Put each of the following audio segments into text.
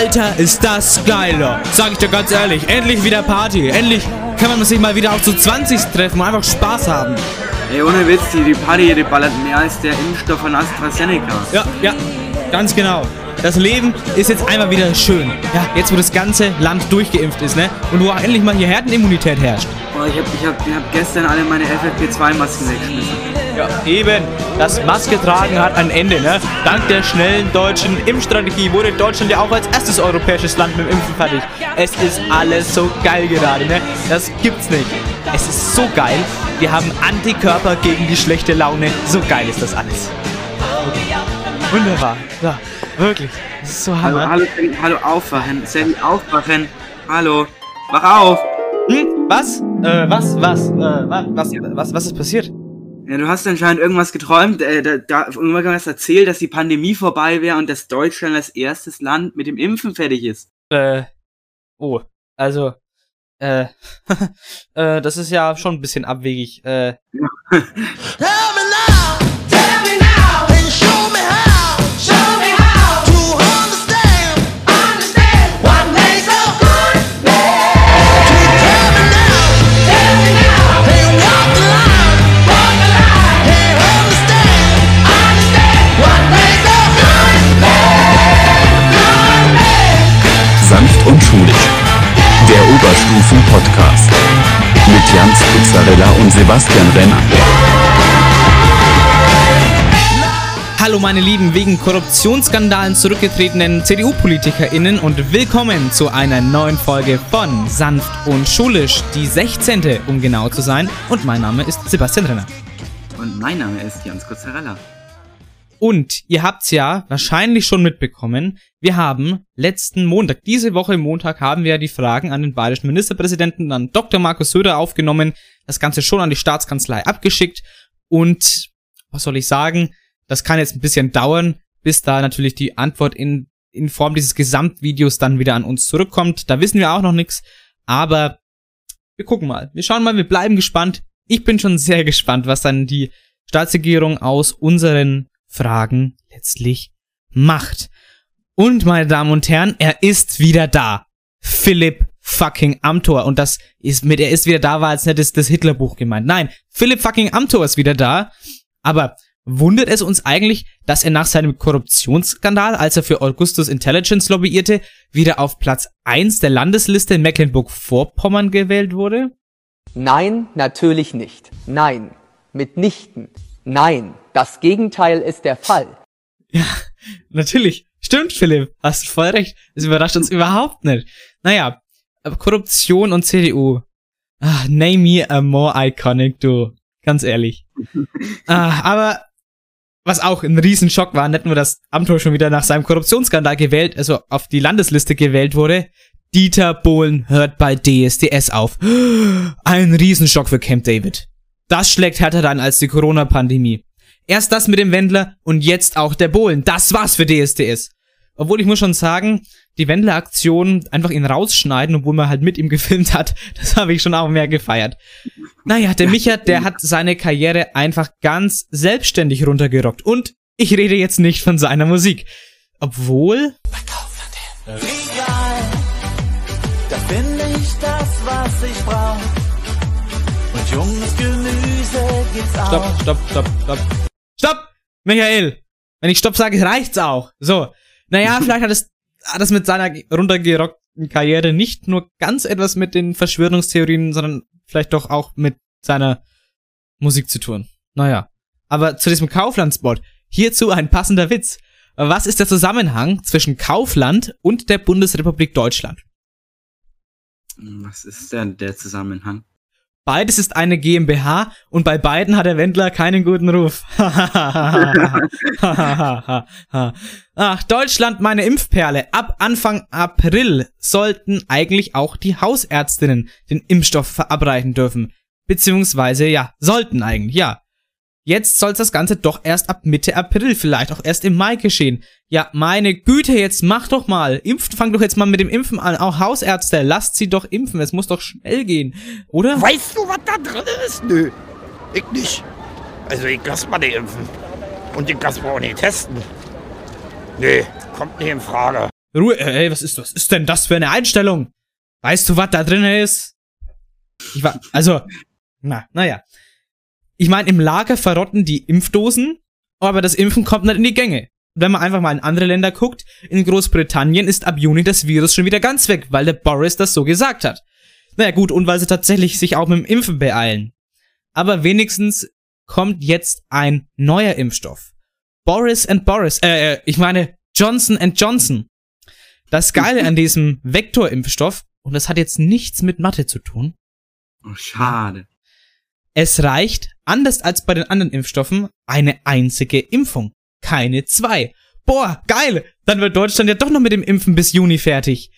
Alter, ist das geiler. Sag ich dir ganz ehrlich. Endlich wieder Party. Endlich kann man sich mal wieder auch zu 20 treffen und einfach Spaß haben. Ey, ohne Witz, die, die Party, die ballert mehr als der Impfstoff von AstraZeneca. Ja, ja, ganz genau. Das Leben ist jetzt einmal wieder schön. Ja, jetzt wo das ganze Land durchgeimpft ist, ne? Und wo auch endlich mal hier Herdenimmunität herrscht. Boah, ich hab, ich hab, ich hab gestern alle meine FFP2-Masken weggeschmissen. Ja, eben. Das Maske tragen hat ein Ende, ne? Dank der schnellen deutschen Impfstrategie wurde Deutschland ja auch als erstes europäisches Land mit dem Impfen fertig. Es ist alles so geil gerade, ne? Das gibt's nicht. Es ist so geil. Wir haben Antikörper gegen die schlechte Laune. So geil ist das alles. Wunderbar. Ja, wirklich. Das ist so Hallo, hammer. hallo, Sandy, hallo, aufwachen. Sandy, aufwachen. Hallo, wach auf. Hm? Was? Äh, was? Was? Äh, wa- was? Was? Was ist passiert? Ja, du hast anscheinend irgendwas geträumt. Äh, da, da irgendwas erzählt, dass die Pandemie vorbei wäre und dass Deutschland als erstes Land mit dem Impfen fertig ist. Äh, oh, also, äh, äh, das ist ja schon ein bisschen abwegig. Äh, Tell me now, tell me now, and show me how, und schulisch. Der Oberstufen-Podcast. Mit Jans Pizzarella und Sebastian Renner. Hallo meine lieben wegen Korruptionsskandalen zurückgetretenen CDU-PolitikerInnen und willkommen zu einer neuen Folge von Sanft und Schulisch, die 16. um genau zu sein. Und mein Name ist Sebastian Renner. Und mein Name ist Jans Kurzarella. Und ihr habt's ja wahrscheinlich schon mitbekommen, wir haben letzten Montag, diese Woche Montag, haben wir die Fragen an den bayerischen Ministerpräsidenten, an Dr. Markus Söder aufgenommen, das Ganze schon an die Staatskanzlei abgeschickt und was soll ich sagen, das kann jetzt ein bisschen dauern, bis da natürlich die Antwort in, in Form dieses Gesamtvideos dann wieder an uns zurückkommt. Da wissen wir auch noch nichts, aber wir gucken mal. Wir schauen mal, wir bleiben gespannt. Ich bin schon sehr gespannt, was dann die Staatsregierung aus unseren Fragen letztlich macht. Und meine Damen und Herren, er ist wieder da. Philipp fucking Amthor. Und das ist mit, er ist wieder da, war als nicht das, das Hitlerbuch gemeint. Nein, Philipp fucking Amthor ist wieder da. Aber wundert es uns eigentlich, dass er nach seinem Korruptionsskandal, als er für Augustus Intelligence lobbyierte, wieder auf Platz 1 der Landesliste in Mecklenburg-Vorpommern gewählt wurde? Nein, natürlich nicht. Nein, mitnichten. Nein, das Gegenteil ist der Fall. Ja, natürlich. Stimmt, Philipp. Hast voll recht. Es überrascht uns überhaupt nicht. Naja, Korruption und CDU. Ah, name me a more iconic, du. Ganz ehrlich. ah, aber was auch ein Riesenschock war, nicht nur, dass Amthor schon wieder nach seinem Korruptionsskandal gewählt, also auf die Landesliste gewählt wurde. Dieter Bohlen hört bei DSDS auf. Ein Riesenschock für Camp David. Das schlägt härter an als die Corona-Pandemie. Erst das mit dem Wendler und jetzt auch der Bohlen. Das war's für DSDS. Obwohl ich muss schon sagen, die Wendler-Aktion einfach ihn rausschneiden, obwohl man halt mit ihm gefilmt hat, das habe ich schon auch mehr gefeiert. Naja, der Micha, der hat seine Karriere einfach ganz selbstständig runtergerockt. Und ich rede jetzt nicht von seiner Musik. Obwohl, Regal, da finde ich das, was ich brauch. Junges Gemüse gibt's auch. Stopp, stopp, stopp, stopp. Stopp! Michael! Wenn ich Stopp sage, reicht's auch. So. Naja, vielleicht hat es, hat es mit seiner runtergerockten Karriere nicht nur ganz etwas mit den Verschwörungstheorien, sondern vielleicht doch auch mit seiner Musik zu tun. Naja. Aber zu diesem Kaufland-Spot. Hierzu ein passender Witz. Was ist der Zusammenhang zwischen Kaufland und der Bundesrepublik Deutschland? Was ist denn der Zusammenhang? Beides ist eine GmbH und bei beiden hat der Wendler keinen guten Ruf. Ach, Deutschland, meine Impfperle. Ab Anfang April sollten eigentlich auch die Hausärztinnen den Impfstoff verabreichen dürfen. Beziehungsweise, ja, sollten eigentlich, ja. Jetzt soll das Ganze doch erst ab Mitte April, vielleicht auch erst im Mai geschehen. Ja, meine Güte, jetzt mach doch mal. Impft, fang doch jetzt mal mit dem Impfen an. Auch Hausärzte, lasst sie doch impfen. Es muss doch schnell gehen, oder? Weißt du, was da drin ist? Nö, ich nicht. Also ich lass mal die impfen. Und ich lass mal auch nicht testen. Nee, kommt nicht in Frage. Ruhe, äh, ey, was ist, was ist denn das für eine Einstellung? Weißt du, was da drin ist? Ich war, also, na, naja. Ich meine, im Lager verrotten die Impfdosen, aber das Impfen kommt nicht in die Gänge. Wenn man einfach mal in andere Länder guckt, in Großbritannien ist ab Juni das Virus schon wieder ganz weg, weil der Boris das so gesagt hat. Naja gut, und weil sie tatsächlich sich auch mit dem Impfen beeilen. Aber wenigstens kommt jetzt ein neuer Impfstoff. Boris and Boris, äh, äh, ich meine Johnson and Johnson. Das Geile an diesem Vektorimpfstoff, und das hat jetzt nichts mit Mathe zu tun, Oh, schade. es reicht, anders als bei den anderen Impfstoffen, eine einzige Impfung. Keine zwei. Boah, geil! Dann wird Deutschland ja doch noch mit dem Impfen bis Juni fertig.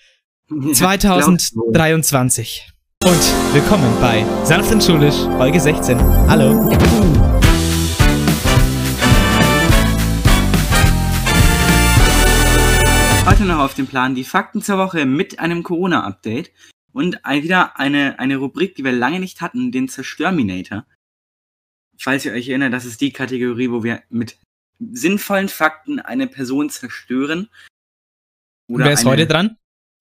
2023. Und willkommen bei Sanft und Schulisch, Folge 16. Hallo. Heute noch auf dem Plan die Fakten zur Woche mit einem Corona-Update und wieder eine, eine Rubrik, die wir lange nicht hatten, den Zerstörminator. Falls ihr euch erinnert, das ist die Kategorie, wo wir mit sinnvollen Fakten eine Person zerstören. Und wer ist heute dran?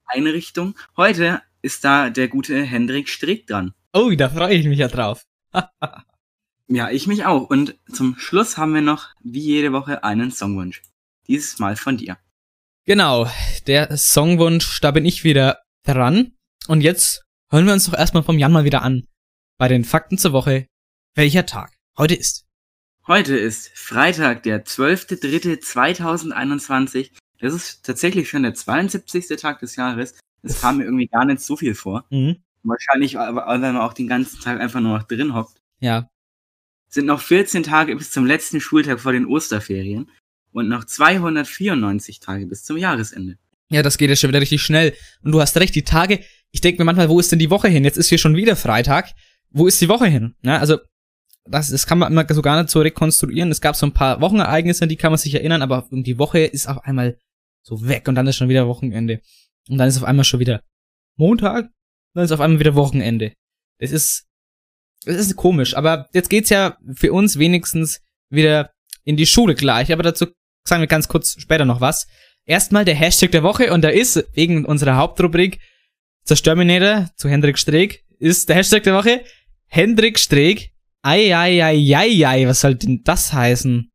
Einrichtung. Heute ist da der gute Hendrik Strick dran. Oh, da freue ich mich ja drauf. Ja, ich mich auch. Und zum Schluss haben wir noch, wie jede Woche, einen Songwunsch. Dieses Mal von dir. Genau, der Songwunsch, da bin ich wieder dran. Und jetzt hören wir uns doch erstmal vom Jan mal wieder an. Bei den Fakten zur Woche, welcher Tag heute ist. Heute ist Freitag, der 12.03.2021. Das ist tatsächlich schon der 72. Tag des Jahres. Das kam mir irgendwie gar nicht so viel vor. Mhm. Wahrscheinlich, aber weil man auch den ganzen Tag einfach nur noch drin hockt. Ja, Sind noch 14 Tage bis zum letzten Schultag vor den Osterferien und noch 294 Tage bis zum Jahresende. Ja, das geht ja schon wieder richtig schnell. Und du hast recht, die Tage, ich denke mir manchmal, wo ist denn die Woche hin? Jetzt ist hier schon wieder Freitag. Wo ist die Woche hin? Ja, also, das, das kann man immer so gar nicht so rekonstruieren. Es gab so ein paar Wochenereignisse, die kann man sich erinnern, aber die Woche ist auf einmal so weg und dann ist schon wieder Wochenende. Und dann ist auf einmal schon wieder Montag, dann ist auf einmal wieder Wochenende. Das ist, das ist komisch, aber jetzt geht's ja für uns wenigstens wieder in die Schule gleich, aber dazu sagen wir ganz kurz später noch was. Erstmal der Hashtag der Woche und da ist wegen unserer Hauptrubrik Zerstörminator zu Hendrik Streeck ist der Hashtag der Woche Hendrik Streeck. Ei, ei, ei, ei, ei, was soll denn das heißen?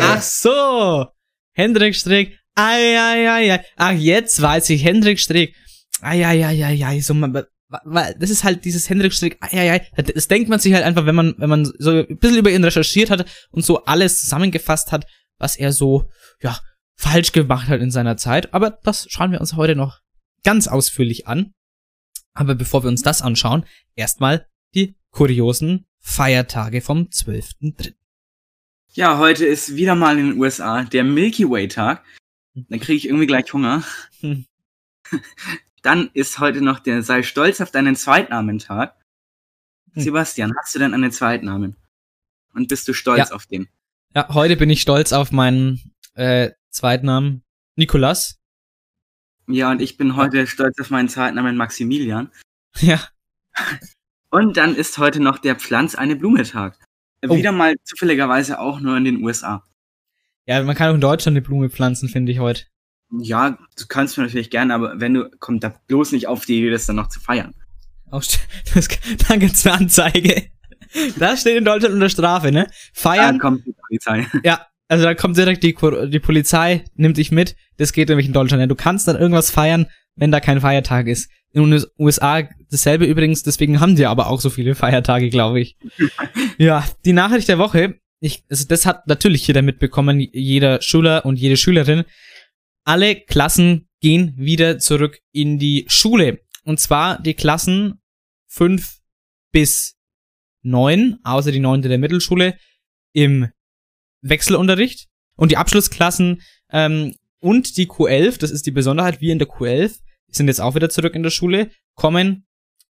Ach so, Hendrik Streeck. Ei, ei, ei, ei. Ach, jetzt weiß ich, Hendrik Streeck. Ei, ei, ei, ei, ei, so, man, weil das ist halt dieses Hendrik Strick, ei, ei, ei, das denkt man sich halt einfach, wenn man, wenn man so ein bisschen über ihn recherchiert hat und so alles zusammengefasst hat, was er so, ja, falsch gemacht hat in seiner Zeit. Aber das schauen wir uns heute noch ganz ausführlich an. Aber bevor wir uns das anschauen, erstmal die kuriosen Feiertage vom 12.3. Ja, heute ist wieder mal in den USA der Milky Way Tag. Dann kriege ich irgendwie gleich Hunger. Hm. Dann ist heute noch der Sei stolz auf deinen Zweitnamen-Tag. Hm. Sebastian, hast du denn einen Zweitnamen? Und bist du stolz Ja. auf den? Ja, heute bin ich stolz auf meinen äh, Zweitnamen Nikolas. Ja, und ich bin heute stolz auf meinen Zweitnamen Maximilian. Ja, Und dann ist heute noch der Pflanz eine Blume-Tag. Oh. Wieder mal zufälligerweise auch nur in den USA. ja, man kann auch in Deutschland eine Blume pflanzen, finde ich heute. Ja, du kannst mir natürlich gerne, aber wenn du, kommt da bloß nicht auf die Idee, das dann noch zu feiern. Auch das, dann gibt's eine Anzeige. Das steht in Deutschland unter Strafe, ne? Dann Feiern, kommt die Polizei. ja, also da kommt direkt die, die Polizei, nimmt dich mit. Das geht nämlich in Deutschland. Ja. Du kannst dann irgendwas feiern, wenn da kein Feiertag ist. In den USA dasselbe übrigens, deswegen haben die aber auch so viele Feiertage, glaube ich. ja, die Nachricht der Woche, ich, also das hat natürlich jeder mitbekommen, jeder Schüler und jede Schülerin. Alle Klassen gehen wieder zurück in die Schule. Und zwar die Klassen 5 bis 9, außer die 9. der Mittelschule, im Wechselunterricht. Und die Abschlussklassen ähm, und die Q11, das ist die Besonderheit, wir in der Q11 sind jetzt auch wieder zurück in der Schule, kommen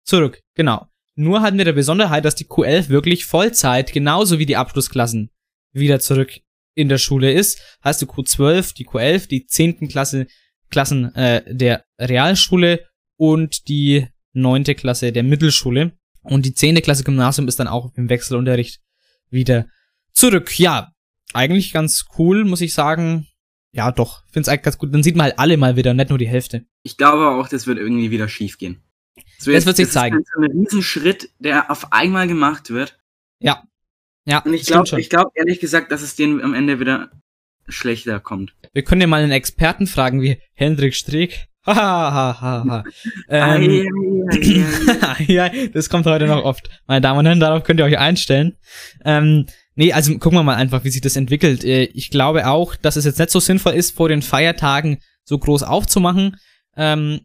zurück. Genau. Nur hatten wir der Besonderheit, dass die Q11 wirklich Vollzeit, genauso wie die Abschlussklassen, wieder zurück in der Schule ist. Heißt die Q12, die Q11, die 10. Klasse, Klassen äh, der Realschule und die 9. Klasse der Mittelschule. Und die 10. Klasse Gymnasium ist dann auch im Wechselunterricht wieder zurück. Ja, eigentlich ganz cool, muss ich sagen. Ja, doch, find's eigentlich ganz gut. Dann sieht man halt alle mal wieder, nicht nur die Hälfte. Ich glaube auch, das wird irgendwie wieder schief gehen. So Das wird sich ist zeigen. halt So ein Riesenschritt, der auf einmal gemacht wird. Ja. Ja, Und ich glaube, glaube ehrlich gesagt, dass es denen am Ende wieder schlechter kommt. Wir können ja mal einen Experten fragen, wie Hendrik Streeck. Ha, ha, ha, ha. Ei, ähm, ja, das kommt heute noch oft. Meine Damen und Herren, darauf könnt ihr euch einstellen. Ähm, nee, also gucken wir mal einfach, wie sich das entwickelt. Äh, Ich glaube auch, dass es jetzt nicht so sinnvoll ist, vor den Feiertagen so groß aufzumachen. Ähm,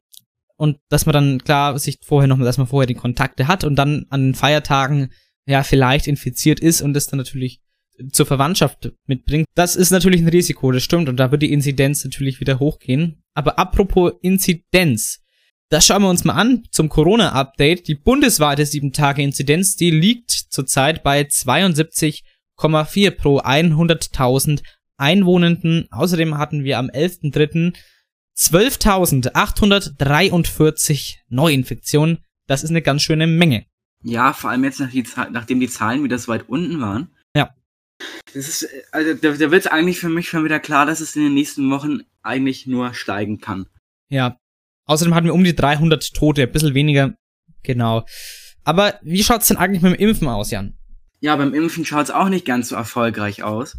und dass man dann klar sich vorher noch, dass man vorher die Kontakte hat und dann an den Feiertagen ja vielleicht infiziert ist und das dann natürlich zur Verwandtschaft mitbringt. Das ist natürlich ein Risiko, das stimmt. Und da wird die Inzidenz natürlich wieder hochgehen. Aber apropos Inzidenz. Das schauen wir uns mal an zum Corona-Update. Die bundesweite 7-Tage-Inzidenz, die liegt zurzeit bei 72,4 pro 100.000 Einwohnenden. Außerdem hatten wir am 11.03. 12.843 Neuinfektionen. Das ist eine ganz schöne Menge. Ja, vor allem jetzt, nach die, Zahl- nachdem die Zahlen wieder so weit unten waren. Ja. Das ist, also da, da wird eigentlich für mich schon wieder klar, dass es in den nächsten Wochen eigentlich nur steigen kann. Ja. Außerdem hatten wir um die 300 Tote, ein bisschen weniger. Genau. Aber wie schaut's denn eigentlich mit dem Impfen aus, Jan? Ja, beim Impfen schaut es auch nicht ganz so erfolgreich aus.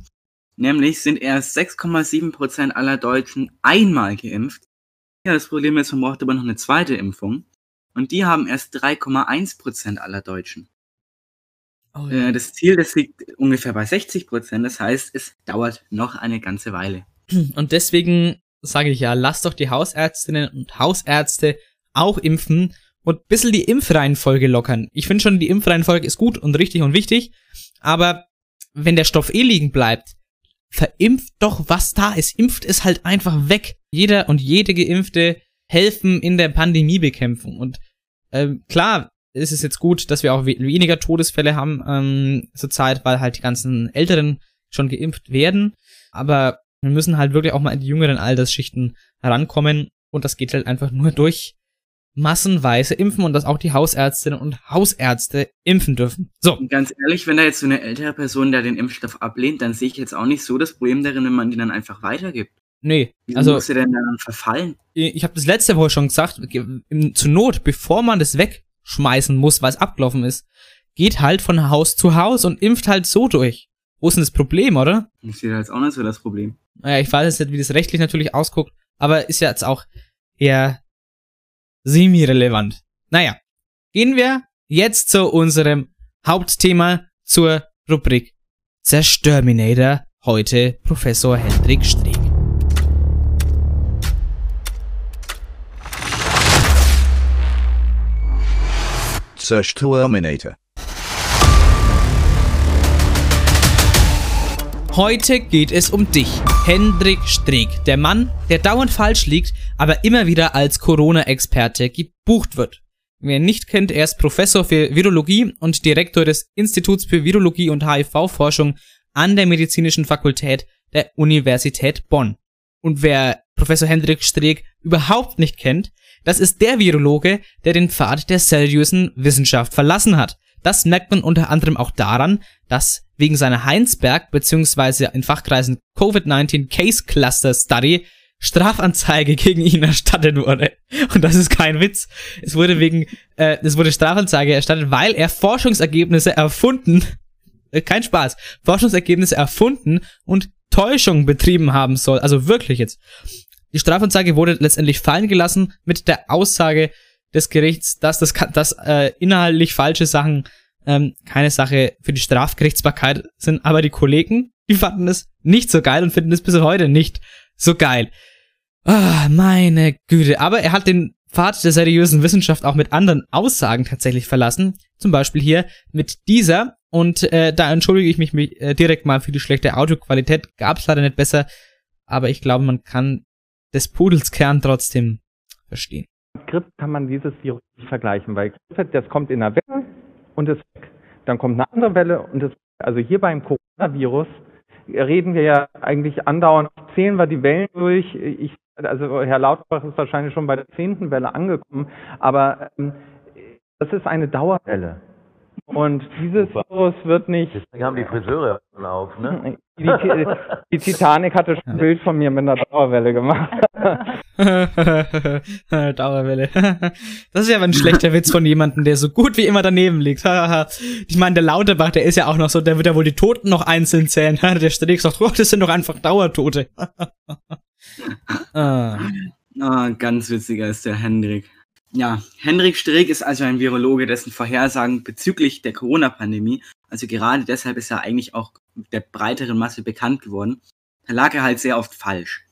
Nämlich sind erst 6,7% aller Deutschen einmal geimpft. Ja, das Problem ist, man braucht aber noch eine zweite Impfung. Und die haben erst 3,1% aller Deutschen. Oh, Äh, das Ziel, das liegt ungefähr bei 60%. Das heißt, es dauert noch eine ganze Weile. Und deswegen sage ich ja, lasst doch die Hausärztinnen und Hausärzte auch impfen und bisschen die Impfreihenfolge lockern. Ich finde schon, die Impfreihenfolge ist gut und richtig und wichtig, aber wenn der Stoff eh liegen bleibt, verimpft doch, was da ist. Impft es halt einfach weg. Jeder und jede Geimpfte helfen in der Pandemiebekämpfung. Und ähm, klar ist es jetzt gut, dass wir auch we weniger Todesfälle haben ähm, zurzeit, weil halt die ganzen Älteren schon geimpft werden. Aber wir müssen halt wirklich auch mal in die jüngeren Altersschichten herankommen. Und das geht halt einfach nur durch massenweise Impfen und dass auch die Hausärztinnen und Hausärzte impfen dürfen. So, Und ganz ehrlich, wenn da jetzt so eine ältere Person da den Impfstoff ablehnt, dann sehe ich jetzt auch nicht so das Problem darin, wenn man den dann einfach weitergibt. nee. Wieso Also muss der denn dann verfallen? ich habe das letzte Woche schon gesagt, zur Not, bevor man das wegschmeißen muss, weil es abgelaufen ist, geht halt von Haus zu Haus und impft halt so durch. Wo ist denn das Problem, oder? Ich sehe da jetzt auch nicht so das Problem. Naja, ich weiß jetzt nicht, wie das rechtlich natürlich ausguckt, aber ist ja jetzt auch eher semi-relevant. Naja, gehen wir jetzt zu unserem Hauptthema, zur Rubrik Zerstörminator. Heute Professor Hendrik Streeck. Zerstörminator. Heute geht es um dich, Hendrik Streeck, der Mann, der dauernd falsch liegt, aber immer wieder als Corona-Experte gebucht wird. Wer nicht kennt, er ist Professor für Virologie und Direktor des Instituts für Virologie und HIV-Forschung an der Medizinischen Fakultät der Universität Bonn. Und wer Professor Hendrik Streeck überhaupt nicht kennt, das ist der Virologe, der den Pfad der seriösen Wissenschaft verlassen hat. Das merkt man unter anderem auch daran, dass wegen seiner Heinsberg bzw. in Fachkreisen Covid-19 Case Cluster Study Strafanzeige gegen ihn erstattet wurde. Und das ist kein Witz. Es wurde wegen, äh, es wurde Strafanzeige erstattet, weil er Forschungsergebnisse erfunden, äh, kein Spaß, Forschungsergebnisse erfunden und Täuschung betrieben haben soll. Also wirklich jetzt. Die Strafanzeige wurde letztendlich fallen gelassen mit der Aussage des Gerichts, dass das, dass äh, inhaltlich falsche Sachen ähm, keine Sache für die Strafgerichtsbarkeit sind, aber die Kollegen, die fanden es nicht so geil und finden es bis heute nicht so geil. Ah, meine Güte. Aber er hat den Pfad der seriösen Wissenschaft auch mit anderen Aussagen tatsächlich verlassen. Zum Beispiel hier mit dieser. Und äh, da entschuldige ich mich mi- äh, direkt mal für die schlechte Audioqualität. Gab's leider nicht besser. Aber ich glaube, man kann des Pudels Kern trotzdem verstehen. Grip kann man dieses Virus nicht vergleichen, weil Grippe, das kommt in einer Welle und ist weg. Dann kommt eine andere Welle und ist Also hier beim Coronavirus reden wir ja eigentlich andauernd, zählen wir die Wellen durch. Ich, also Herr Lauterbach ist wahrscheinlich schon bei der zehnten Welle angekommen, aber ähm, das ist eine Dauerwelle. Und dieses Virus wird nicht. Deswegen haben die Friseure auf, ne? Die, die Titanic hatte schon ein Bild von mir mit einer Dauerwelle gemacht. Dauerwelle. Das ist ja aber ein schlechter Witz von jemandem, der so gut wie immer daneben liegt. ich meine, der Lauterbach, der ist ja auch noch so, der wird ja wohl die Toten noch einzeln zählen. Der Streeck sagt, oh, das sind doch einfach Dauertote. ah. Ah, ganz witziger ist der Hendrik. Ja, Hendrik Streeck ist also ein Virologe, dessen Vorhersagen bezüglich der Corona-Pandemie, also gerade deshalb ist er eigentlich auch der breiteren Masse bekannt geworden, da lag er halt sehr oft falsch.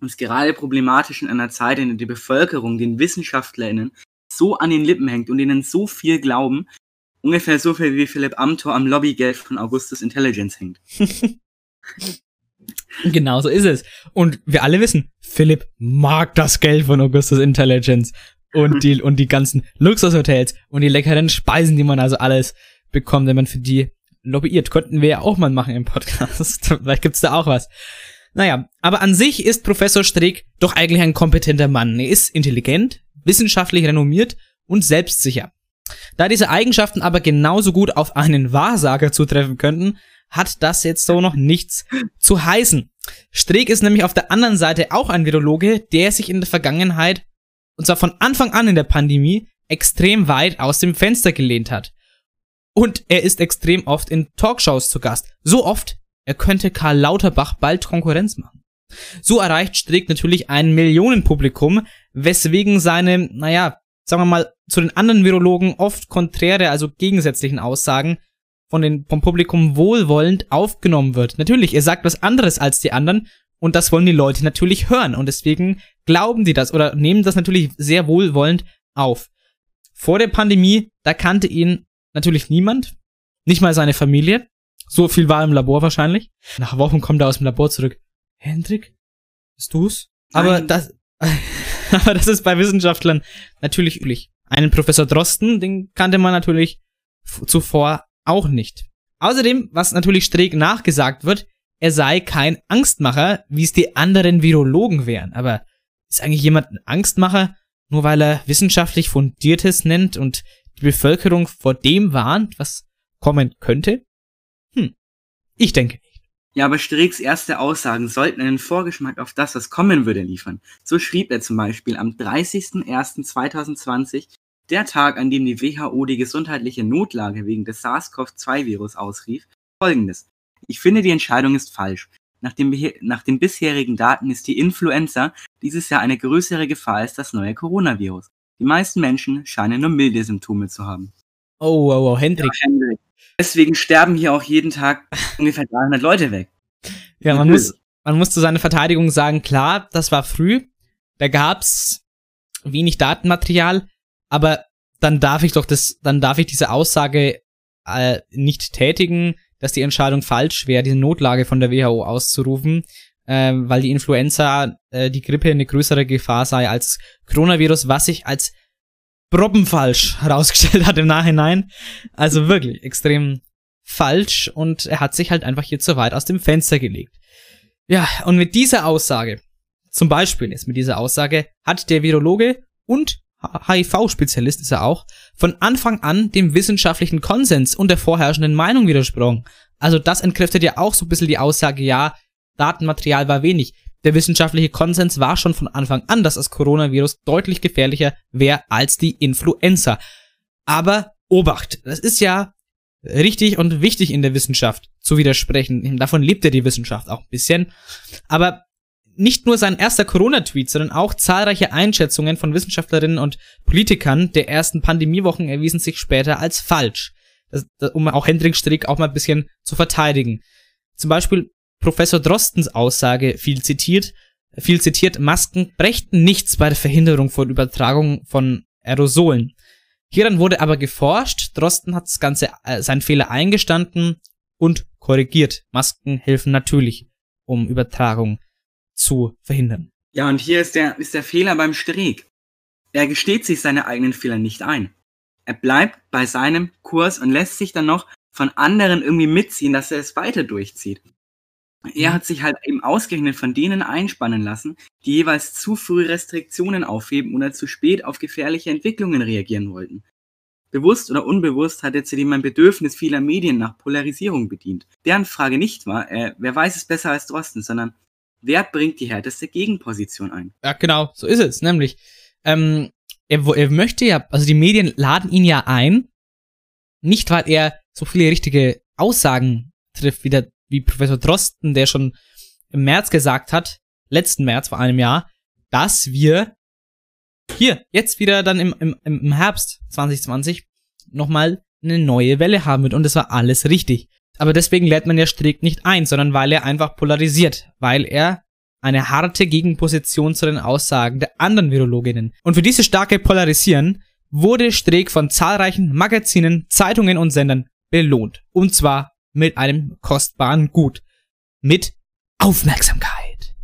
Und es ist gerade problematisch in einer Zeit, in der die Bevölkerung den WissenschaftlerInnen so an den Lippen hängt und ihnen so viel glauben, ungefähr so viel wie Philipp Amthor am Lobbygeld von Augustus Intelligence hängt. Genau so ist es. Und wir alle wissen, Philipp mag das Geld von Augustus Intelligence und die, und die ganzen Luxushotels und die leckeren Speisen, die man also alles bekommt, wenn man für die lobbyiert. Könnten wir ja auch mal machen im Podcast. Vielleicht gibt's da auch was. Naja, aber an sich ist Professor Streeck doch eigentlich ein kompetenter Mann. Er ist intelligent, wissenschaftlich renommiert und selbstsicher. Da diese Eigenschaften aber genauso gut auf einen Wahrsager zutreffen könnten, hat das jetzt so noch nichts zu heißen. Streeck ist nämlich auf der anderen Seite auch ein Virologe, der sich in der Vergangenheit, und zwar von Anfang an in der Pandemie, extrem weit aus dem Fenster gelehnt hat. Und er ist extrem oft in Talkshows zu Gast. So oft, er könnte Karl Lauterbach bald Konkurrenz machen. So erreicht Streeck natürlich ein Millionenpublikum, weswegen seine, naja, sagen wir mal, zu den anderen Virologen oft konträre, also gegensätzlichen Aussagen von den, vom Publikum wohlwollend aufgenommen wird. Natürlich, er sagt was anderes als die anderen und das wollen die Leute natürlich hören und deswegen glauben die das oder nehmen das natürlich sehr wohlwollend auf. Vor der Pandemie, da kannte ihn natürlich niemand, nicht mal seine Familie. So viel war im Labor wahrscheinlich. Nach Wochen kommt er aus dem Labor zurück. Hendrik, bist du's? Aber Nein. das, aber das ist bei Wissenschaftlern natürlich üblich. Einen Professor Drosten, den kannte man natürlich zuvor auch nicht. Außerdem, was natürlich Streeck nachgesagt wird, er sei kein Angstmacher, wie es die anderen Virologen wären. Aber ist eigentlich jemand ein Angstmacher, nur weil er wissenschaftlich Fundiertes nennt und die Bevölkerung vor dem warnt, was kommen könnte? Hm, ich denke nicht. Ja, aber Streecks erste Aussagen sollten einen Vorgeschmack auf das, was kommen würde, liefern. So schrieb er zum Beispiel am 30.01.2020, der Tag, an dem die WHO die gesundheitliche Notlage wegen des SARS-CoV-2-Virus ausrief, folgendes. Ich finde, die Entscheidung ist falsch. Nach, dem, nach den bisherigen Daten ist die Influenza dieses Jahr eine größere Gefahr als das neue Coronavirus. Die meisten Menschen scheinen nur milde Symptome zu haben. Oh, wow, wow, Hendrik. Hendrik. Deswegen sterben hier auch jeden Tag ungefähr 300 Leute weg. Ja, man muss, man muss zu seiner Verteidigung sagen, klar, das war früh, da gab's wenig Datenmaterial, aber dann darf ich doch das, dann darf ich diese Aussage äh, nicht tätigen, dass die Entscheidung falsch wäre, diese Notlage von der WHO auszurufen, äh, weil die Influenza, äh, die Grippe eine größere Gefahr sei als Coronavirus, was sich als proppenfalsch herausgestellt hat im Nachhinein. Also wirklich extrem falsch und er hat sich halt einfach hier zu weit aus dem Fenster gelegt. Ja, und mit dieser Aussage, zum Beispiel jetzt mit dieser Aussage, hat der Virologe und HIV-Spezialist ist er auch, von Anfang an dem wissenschaftlichen Konsens und der vorherrschenden Meinung widersprochen. Also das entkräftet ja auch so ein bisschen die Aussage, ja, Datenmaterial war wenig. Der wissenschaftliche Konsens war schon von Anfang an, dass das Coronavirus deutlich gefährlicher wäre als die Influenza. Aber Obacht, das ist ja richtig und wichtig in der Wissenschaft zu widersprechen. Davon lebt ja die Wissenschaft auch ein bisschen. Aber nicht nur sein erster Corona-Tweet, sondern auch zahlreiche Einschätzungen von Wissenschaftlerinnen und Politikern der ersten Pandemiewochen erwiesen sich später als falsch. Das, das, um auch Hendrik Strick auch mal ein bisschen zu verteidigen. Zum Beispiel Professor Drostens Aussage, viel zitiert, viel zitiert, Masken brächten nichts bei der Verhinderung von Übertragung von Aerosolen. Hieran wurde aber geforscht. Drosten hat das Ganze, äh, seinen Fehler eingestanden und korrigiert. Masken helfen natürlich, um Übertragung zu verhindern. Ja, und hier ist der, ist der Fehler beim Streeck. Er gesteht sich seine eigenen Fehler nicht ein. Er bleibt bei seinem Kurs und lässt sich dann noch von anderen irgendwie mitziehen, dass er es weiter durchzieht. Er hat sich halt eben ausgerechnet von denen einspannen lassen, die jeweils zu früh Restriktionen aufheben oder zu spät auf gefährliche Entwicklungen reagieren wollten. Bewusst oder unbewusst hat jetzt CD mein Bedürfnis vieler Medien nach Polarisierung bedient. Deren Frage nicht war, äh, wer weiß es besser als Drosten, sondern wer bringt die härteste Gegenposition ein? Ja, genau, so ist es. Nämlich, ähm, er, er möchte ja, also die Medien laden ihn ja ein, nicht weil er so viele richtige Aussagen trifft, wie, der, wie Professor Drosten, der schon im März gesagt hat, letzten März vor einem Jahr, dass wir hier, jetzt wieder dann im, im, im Herbst 2020 nochmal eine neue Welle haben wird. Und das war alles richtig. Aber deswegen lädt man ja Strick nicht ein, sondern weil er einfach polarisiert, weil er eine harte Gegenposition zu den Aussagen der anderen Virologinnen. Und für dieses starke Polarisieren wurde Streeck von zahlreichen Magazinen, Zeitungen und Sendern belohnt. Und zwar mit einem kostbaren Gut. Mit Aufmerksamkeit.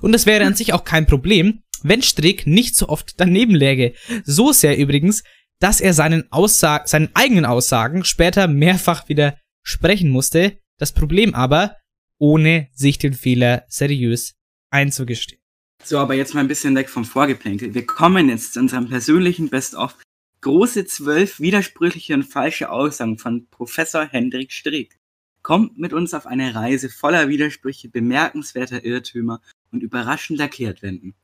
Und das wäre an sich auch kein Problem, wenn Streeck nicht so oft daneben läge. So sehr übrigens, dass er seinen, Aussag seinen eigenen Aussagen später mehrfach widersprechen musste. Das Problem aber, ohne sich den Fehler seriös einzugestehen. So, aber jetzt mal ein bisschen weg vom Vorgeplänkel. Wir kommen jetzt zu unserem persönlichen Best-of. Große zwölf widersprüchliche und falsche Aussagen von Professor Hendrik Streeck. Kommt mit uns auf eine Reise voller Widersprüche, bemerkenswerter Irrtümer und überraschender Kehrtwenden.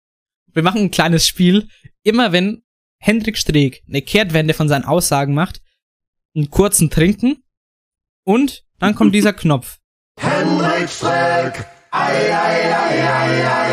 Wir machen ein kleines Spiel. Immer wenn Hendrik Streeck eine Kehrtwende von seinen Aussagen macht, einen kurzen Trinken und dann kommt dieser Knopf.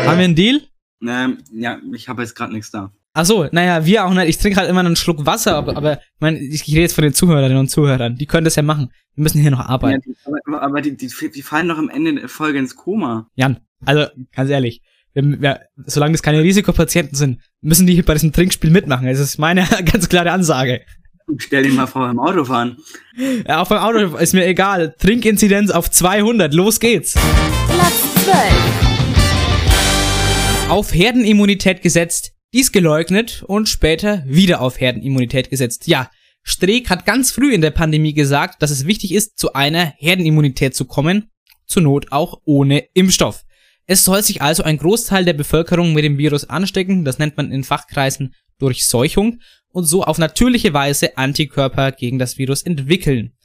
Haben wir einen Deal? Ähm, ja, ich habe jetzt gerade nichts da. Ach so, naja, wir auch nicht. Ich trinke halt immer einen Schluck Wasser, aber, aber ich, mein, ich rede jetzt von den Zuhörerinnen und Zuhörern. Die können das ja machen. Wir müssen hier noch Ja, arbeiten. die, aber aber die, die, die fallen doch am Ende der Folge ins Koma. Jan, also ganz ehrlich, wir, wir, solange das keine Risikopatienten sind, müssen die hier bei diesem Trinkspiel mitmachen. Das ist meine ganz klare Ansage. Stell dir mal vor, beim Autofahren. Ja, auch beim Auto ist mir egal. Trinkinzidenz auf 200. Los geht's. Platz 12. Auf Herdenimmunität gesetzt, dies geleugnet und später wieder auf Herdenimmunität gesetzt. Ja, Streeck hat ganz früh in der Pandemie gesagt, dass es wichtig ist, zu einer Herdenimmunität zu kommen, zur Not auch ohne Impfstoff. Es soll sich also ein Großteil der Bevölkerung mit dem Virus anstecken, das nennt man in Fachkreisen Durchseuchung, und so auf natürliche Weise Antikörper gegen das Virus entwickeln.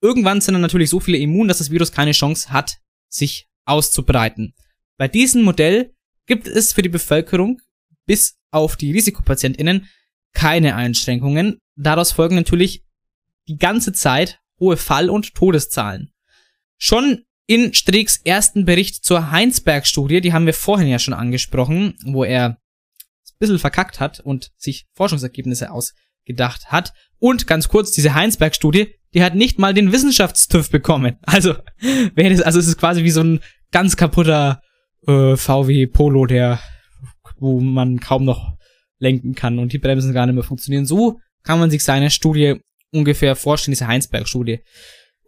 Irgendwann sind dann natürlich so viele immun, dass das Virus keine Chance hat, sich auszubreiten. Bei diesem Modell gibt es für die Bevölkerung bis auf die RisikopatientInnen keine Einschränkungen. Daraus folgen natürlich die ganze Zeit hohe Fall- und Todeszahlen. Schon in Streecks ersten Bericht zur Heinsberg-Studie, die haben wir vorhin ja schon angesprochen, wo er bisschen verkackt hat und sich Forschungsergebnisse ausgedacht hat. Und ganz kurz, diese Heinsberg-Studie, die hat nicht mal den Wissenschaftstüv bekommen. Also, wäre das, also es ist quasi wie so ein ganz kaputter äh, VW Polo, der, wo man kaum noch lenken kann und die Bremsen gar nicht mehr funktionieren. So kann man sich seine Studie ungefähr vorstellen, diese Heinsberg-Studie.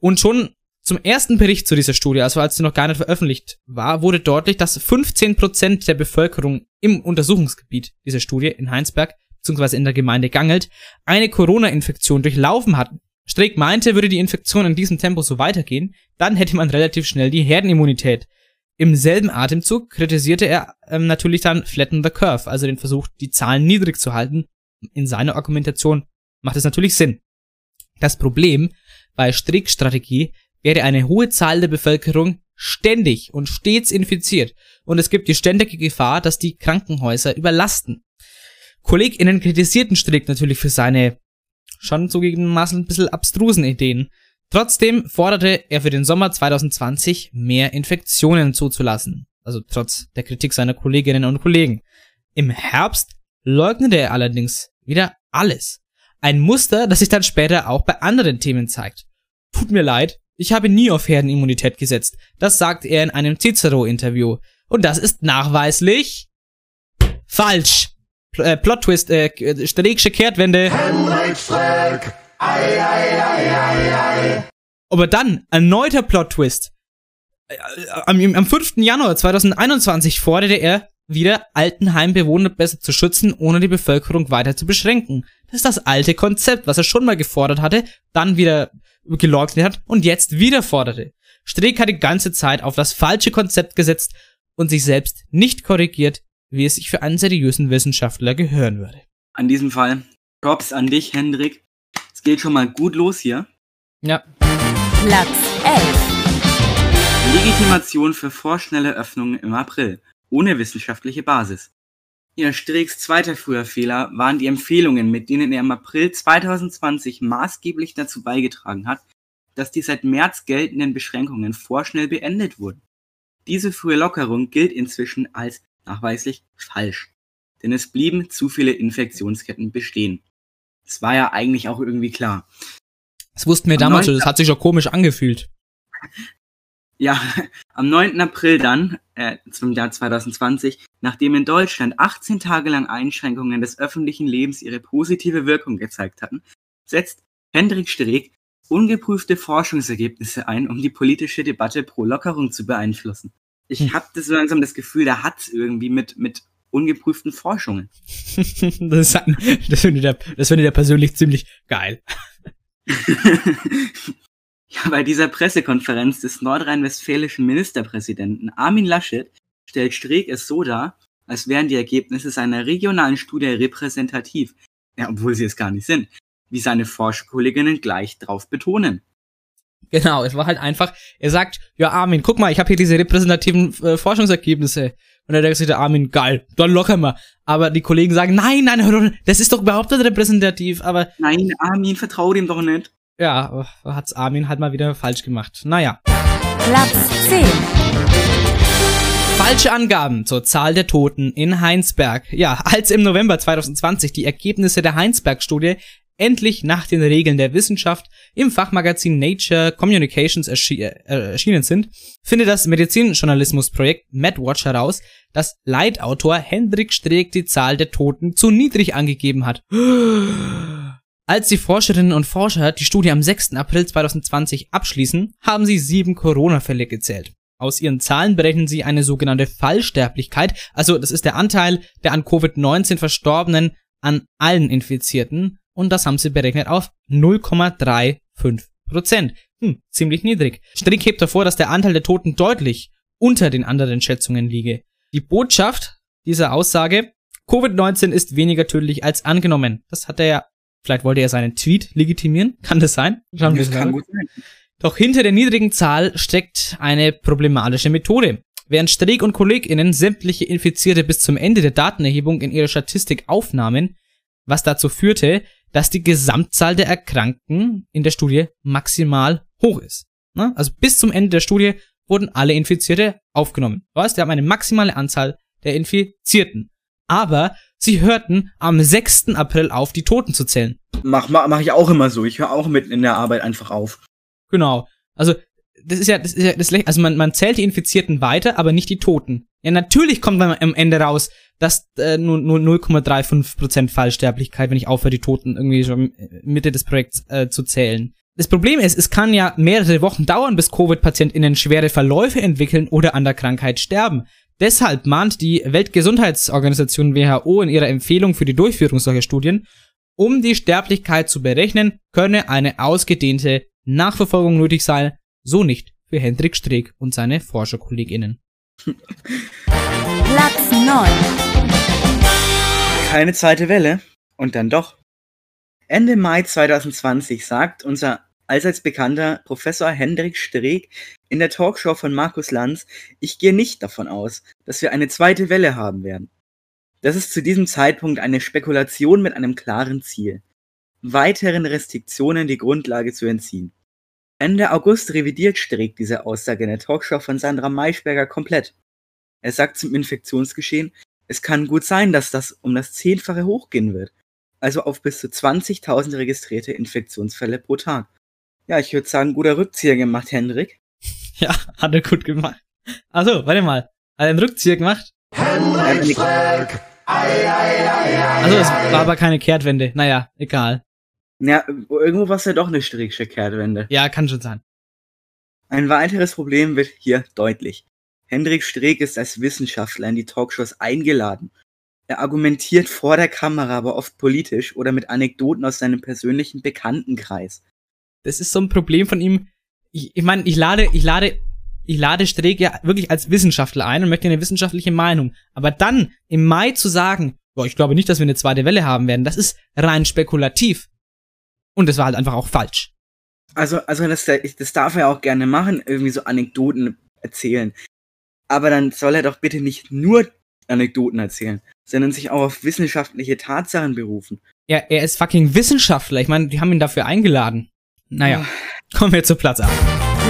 Und schon zum ersten Bericht zu dieser Studie, also als sie noch gar nicht veröffentlicht war, wurde deutlich, dass 15% der Bevölkerung im Untersuchungsgebiet dieser Studie in Heinsberg beziehungsweise in der Gemeinde Gangelt eine Corona-Infektion durchlaufen hatten. Streeck meinte, würde die Infektion in diesem Tempo so weitergehen, dann hätte man relativ schnell die Herdenimmunität. Im selben Atemzug kritisierte er ähm, natürlich dann Flatten the Curve, also den Versuch, die Zahlen niedrig zu halten. In seiner Argumentation macht es natürlich Sinn. Das Problem bei Streecks Strategie wäre eine hohe Zahl der Bevölkerung ständig und stets infiziert und es gibt die ständige Gefahr, dass die Krankenhäuser überlasten. KollegInnen kritisierten Streeck natürlich für seine schon zugegebenermaßen ein bisschen abstrusen Ideen. Trotzdem forderte er für den Sommer 2020 mehr Infektionen zuzulassen. Also trotz der Kritik seiner Kolleginnen und Kollegen. Im Herbst leugnete er allerdings wieder alles. Ein Muster, das sich dann später auch bei anderen Themen zeigt. Tut mir leid, ich habe nie auf Herdenimmunität gesetzt. Das sagt er in einem Cicero-Interview. Und das ist nachweislich falsch. Pl äh, Plot Twist, äh, äh, Streecksche Kehrtwende. Aber dann, erneuter Plot Twist. Äh, Am, am 5. Januar 2021 forderte er wieder Altenheimbewohner besser zu schützen, ohne die Bevölkerung weiter zu beschränken. Das ist das alte Konzept, was er schon mal gefordert hatte, dann wieder geleugnet hat und jetzt wieder forderte. Streeck hat die ganze Zeit auf das falsche Konzept gesetzt und sich selbst nicht korrigiert, wie es sich für einen seriösen Wissenschaftler gehören würde. An diesem Fall Props an dich, Hendrik. Es geht schon mal gut los hier. Ja. Platz 11. Legitimation für vorschnelle Öffnungen im April, ohne wissenschaftliche Basis. Ihr Streeks zweiter früher Fehler waren die Empfehlungen, mit denen er im April 2020 maßgeblich dazu beigetragen hat, dass die seit März geltenden Beschränkungen vorschnell beendet wurden. Diese frühe Lockerung gilt inzwischen als nachweislich falsch, denn es blieben zu viele Infektionsketten bestehen. Das war ja eigentlich auch irgendwie klar. Das wussten wir Am damals schon, 9. das hat sich schon komisch angefühlt. Ja, am 9. April dann, äh, zum Jahr 2020, nachdem in Deutschland 18 Tage lang Einschränkungen des öffentlichen Lebens ihre positive Wirkung gezeigt hatten, setzt Hendrik Streeck ungeprüfte Forschungsergebnisse ein, um die politische Debatte pro Lockerung zu beeinflussen. Ich Hm. habe das so langsam das Gefühl, da hat's irgendwie mit, mit ungeprüften Forschungen. das das findet er, das findet er persönlich ziemlich geil. Ja, bei dieser Pressekonferenz des nordrhein-westfälischen Ministerpräsidenten Armin Laschet stellt Streeck es so dar, als wären die Ergebnisse seiner regionalen Studie repräsentativ, ja, obwohl sie es gar nicht sind, wie seine Forscherkolleginnen gleich drauf betonen. Genau, es war halt einfach, er sagt, ja Armin, guck mal, ich habe hier diese repräsentativen äh, Forschungsergebnisse. Und dann denkt sich der Armin, geil, dann lockern wir. Aber die Kollegen sagen, nein, nein, das ist doch überhaupt nicht repräsentativ. Aber Nein, Armin, vertrau dem doch nicht. Ja, hat's Armin halt mal wieder falsch gemacht. Naja. Platz 10. Falsche Angaben zur Zahl der Toten in Heinsberg. Ja, als im November 2020 die Ergebnisse der Heinsberg-Studie endlich nach den Regeln der Wissenschaft im Fachmagazin Nature Communications erschi äh, erschienen sind, findet das Medizinjournalismusprojekt MedWatch heraus, dass Leitautor Hendrik Streeck die Zahl der Toten zu niedrig angegeben hat. Als die Forscherinnen und Forscher die Studie am 6. April 2020 abschließen, haben sie sieben Corona-Fälle gezählt. Aus ihren Zahlen berechnen sie eine sogenannte Fallsterblichkeit, also das ist der Anteil der an Covid-19 Verstorbenen an allen Infizierten und das haben sie berechnet auf 0,35 Prozent. Hm, ziemlich niedrig. Strick hebt hervor, dass der Anteil der Toten deutlich unter den anderen Schätzungen liege. Die Botschaft dieser Aussage, Covid-19 ist weniger tödlich als angenommen. Das hat er ja, vielleicht wollte er seinen Tweet legitimieren, kann das sein? Schauen wir Das kann gut sein. Doch hinter der niedrigen Zahl steckt eine problematische Methode. Während Streeck und KollegInnen sämtliche Infizierte bis zum Ende der Datenerhebung in ihre Statistik aufnahmen, was dazu führte, dass die Gesamtzahl der Erkrankten in der Studie maximal hoch ist. Ne? Also bis zum Ende der Studie wurden alle Infizierte aufgenommen. Das heißt, wir haben eine maximale Anzahl der Infizierten. Aber sie hörten am 6. April auf, die Toten zu zählen. Mach, mach, mach ich auch immer so. Ich höre auch mitten in der Arbeit einfach auf. Genau. Also, das ist ja, das ist ja das also man, man zählt die Infizierten weiter, aber nicht die Toten. Ja, natürlich kommt dann am Ende raus, dass äh, nur, nur 0,35% Fallsterblichkeit, wenn ich aufhöre, die Toten irgendwie schon Mitte des Projekts äh, zu zählen. Das Problem ist, es kann ja mehrere Wochen dauern, bis Covid-PatientInnen schwere Verläufe entwickeln oder an der Krankheit sterben. Deshalb mahnt die Weltgesundheitsorganisation WHO in ihrer Empfehlung für die Durchführung solcher Studien, um die Sterblichkeit zu berechnen, könne eine ausgedehnte Nachverfolgung nötig sein, so nicht für Hendrik Streeck und seine ForscherkollegInnen. Platz 9. Keine zweite Welle. Und dann doch. Ende Mai 2020 sagt unser allseits bekannter Professor Hendrik Streeck in der Talkshow von Markus Lanz, ich gehe nicht davon aus, dass wir eine zweite Welle haben werden. Das ist zu diesem Zeitpunkt eine Spekulation mit einem klaren Ziel. Weiteren Restriktionen die Grundlage zu entziehen. Ende August revidiert Streeck diese Aussage in der Talkshow von Sandra Maischberger komplett. Er sagt zum Infektionsgeschehen, es kann gut sein, dass das um das Zehnfache hochgehen wird. Also auf bis zu 20.000 registrierte Infektionsfälle pro Tag. Ja, ich würde sagen, guter Rückzieher gemacht, Hendrik. Ja, hat er gut gemacht. Also, warte mal. Hat er einen Rückzieher gemacht? Hendrik. Also, es war aber keine Kehrtwende. Naja, egal. Ja, irgendwo war es ja doch eine strickische Kehrtwende. Ja, kann schon sein. Ein weiteres Problem wird hier deutlich. Hendrik Streeck ist als Wissenschaftler in die Talkshows eingeladen. Er argumentiert vor der Kamera, aber oft politisch oder mit Anekdoten aus seinem persönlichen Bekanntenkreis. Das ist so ein Problem von ihm. Ich, ich meine, ich lade, ich lade, ich lade Streeck ja wirklich als Wissenschaftler ein und möchte eine wissenschaftliche Meinung. Aber dann im Mai zu sagen, boah, ich glaube nicht, dass wir eine zweite Welle haben werden, das ist rein spekulativ. Und das war halt einfach auch falsch. Also, also das, das darf er auch gerne machen, irgendwie so Anekdoten erzählen. Aber dann soll er doch bitte nicht nur Anekdoten erzählen, sondern sich auch auf wissenschaftliche Tatsachen berufen. Ja, er ist fucking Wissenschaftler. Ich meine, die haben ihn dafür eingeladen. Naja, kommen wir zu Platz 8.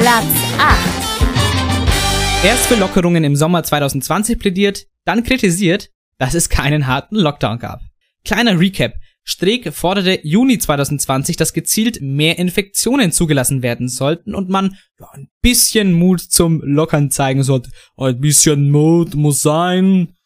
Platz 8. Erst für Lockerungen im Sommer 2020 plädiert, dann kritisiert, dass es keinen harten Lockdown gab. Kleiner Recap. Streeck forderte Juni 2020, dass gezielt mehr Infektionen zugelassen werden sollten und man ja, ein bisschen Mut zum Lockern zeigen sollte. Ein bisschen Mut muss sein.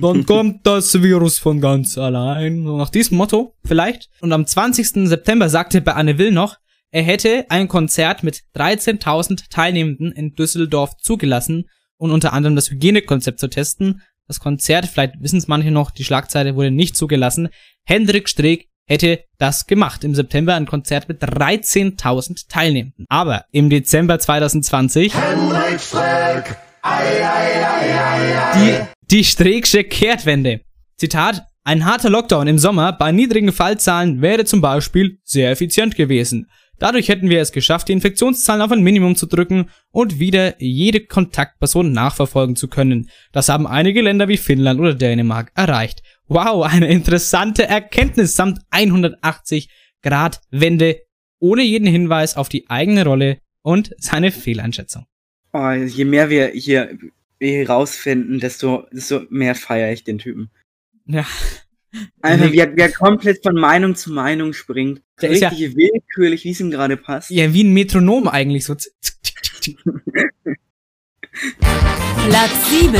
Dann kommt das Virus von ganz allein. Nach diesem Motto vielleicht. Und am 20. September sagte bei Anne Will noch, er hätte ein Konzert mit 13.000 Teilnehmenden in Düsseldorf zugelassen und unter anderem das Hygienekonzept zu testen. Das Konzert, vielleicht wissen es manche noch, die Schlagzeile wurde nicht zugelassen. Hendrik Streeck hätte das gemacht. Im September ein Konzert mit 13.000 Teilnehmenden. Aber im Dezember 2020 die, die Streecksche Kehrtwende. Zitat, ein harter Lockdown im Sommer bei niedrigen Fallzahlen wäre zum Beispiel sehr effizient gewesen. Dadurch hätten wir es geschafft, die Infektionszahlen auf ein Minimum zu drücken und wieder jede Kontaktperson nachverfolgen zu können. Das haben einige Länder wie Finnland oder Dänemark erreicht. Wow, eine interessante Erkenntnis samt 180 Grad Wende ohne jeden Hinweis auf die eigene Rolle und seine Fehleinschätzung. Oh, je mehr wir hier, hier rausfinden, desto, desto mehr feiere ich den Typen. Ja. Einfach, wie er, wie er komplett von Meinung zu Meinung springt. Der ist ja- Richtig willkürlich, wie es ihm gerade passt. Ja, wie ein Metronom eigentlich so. Platz 7.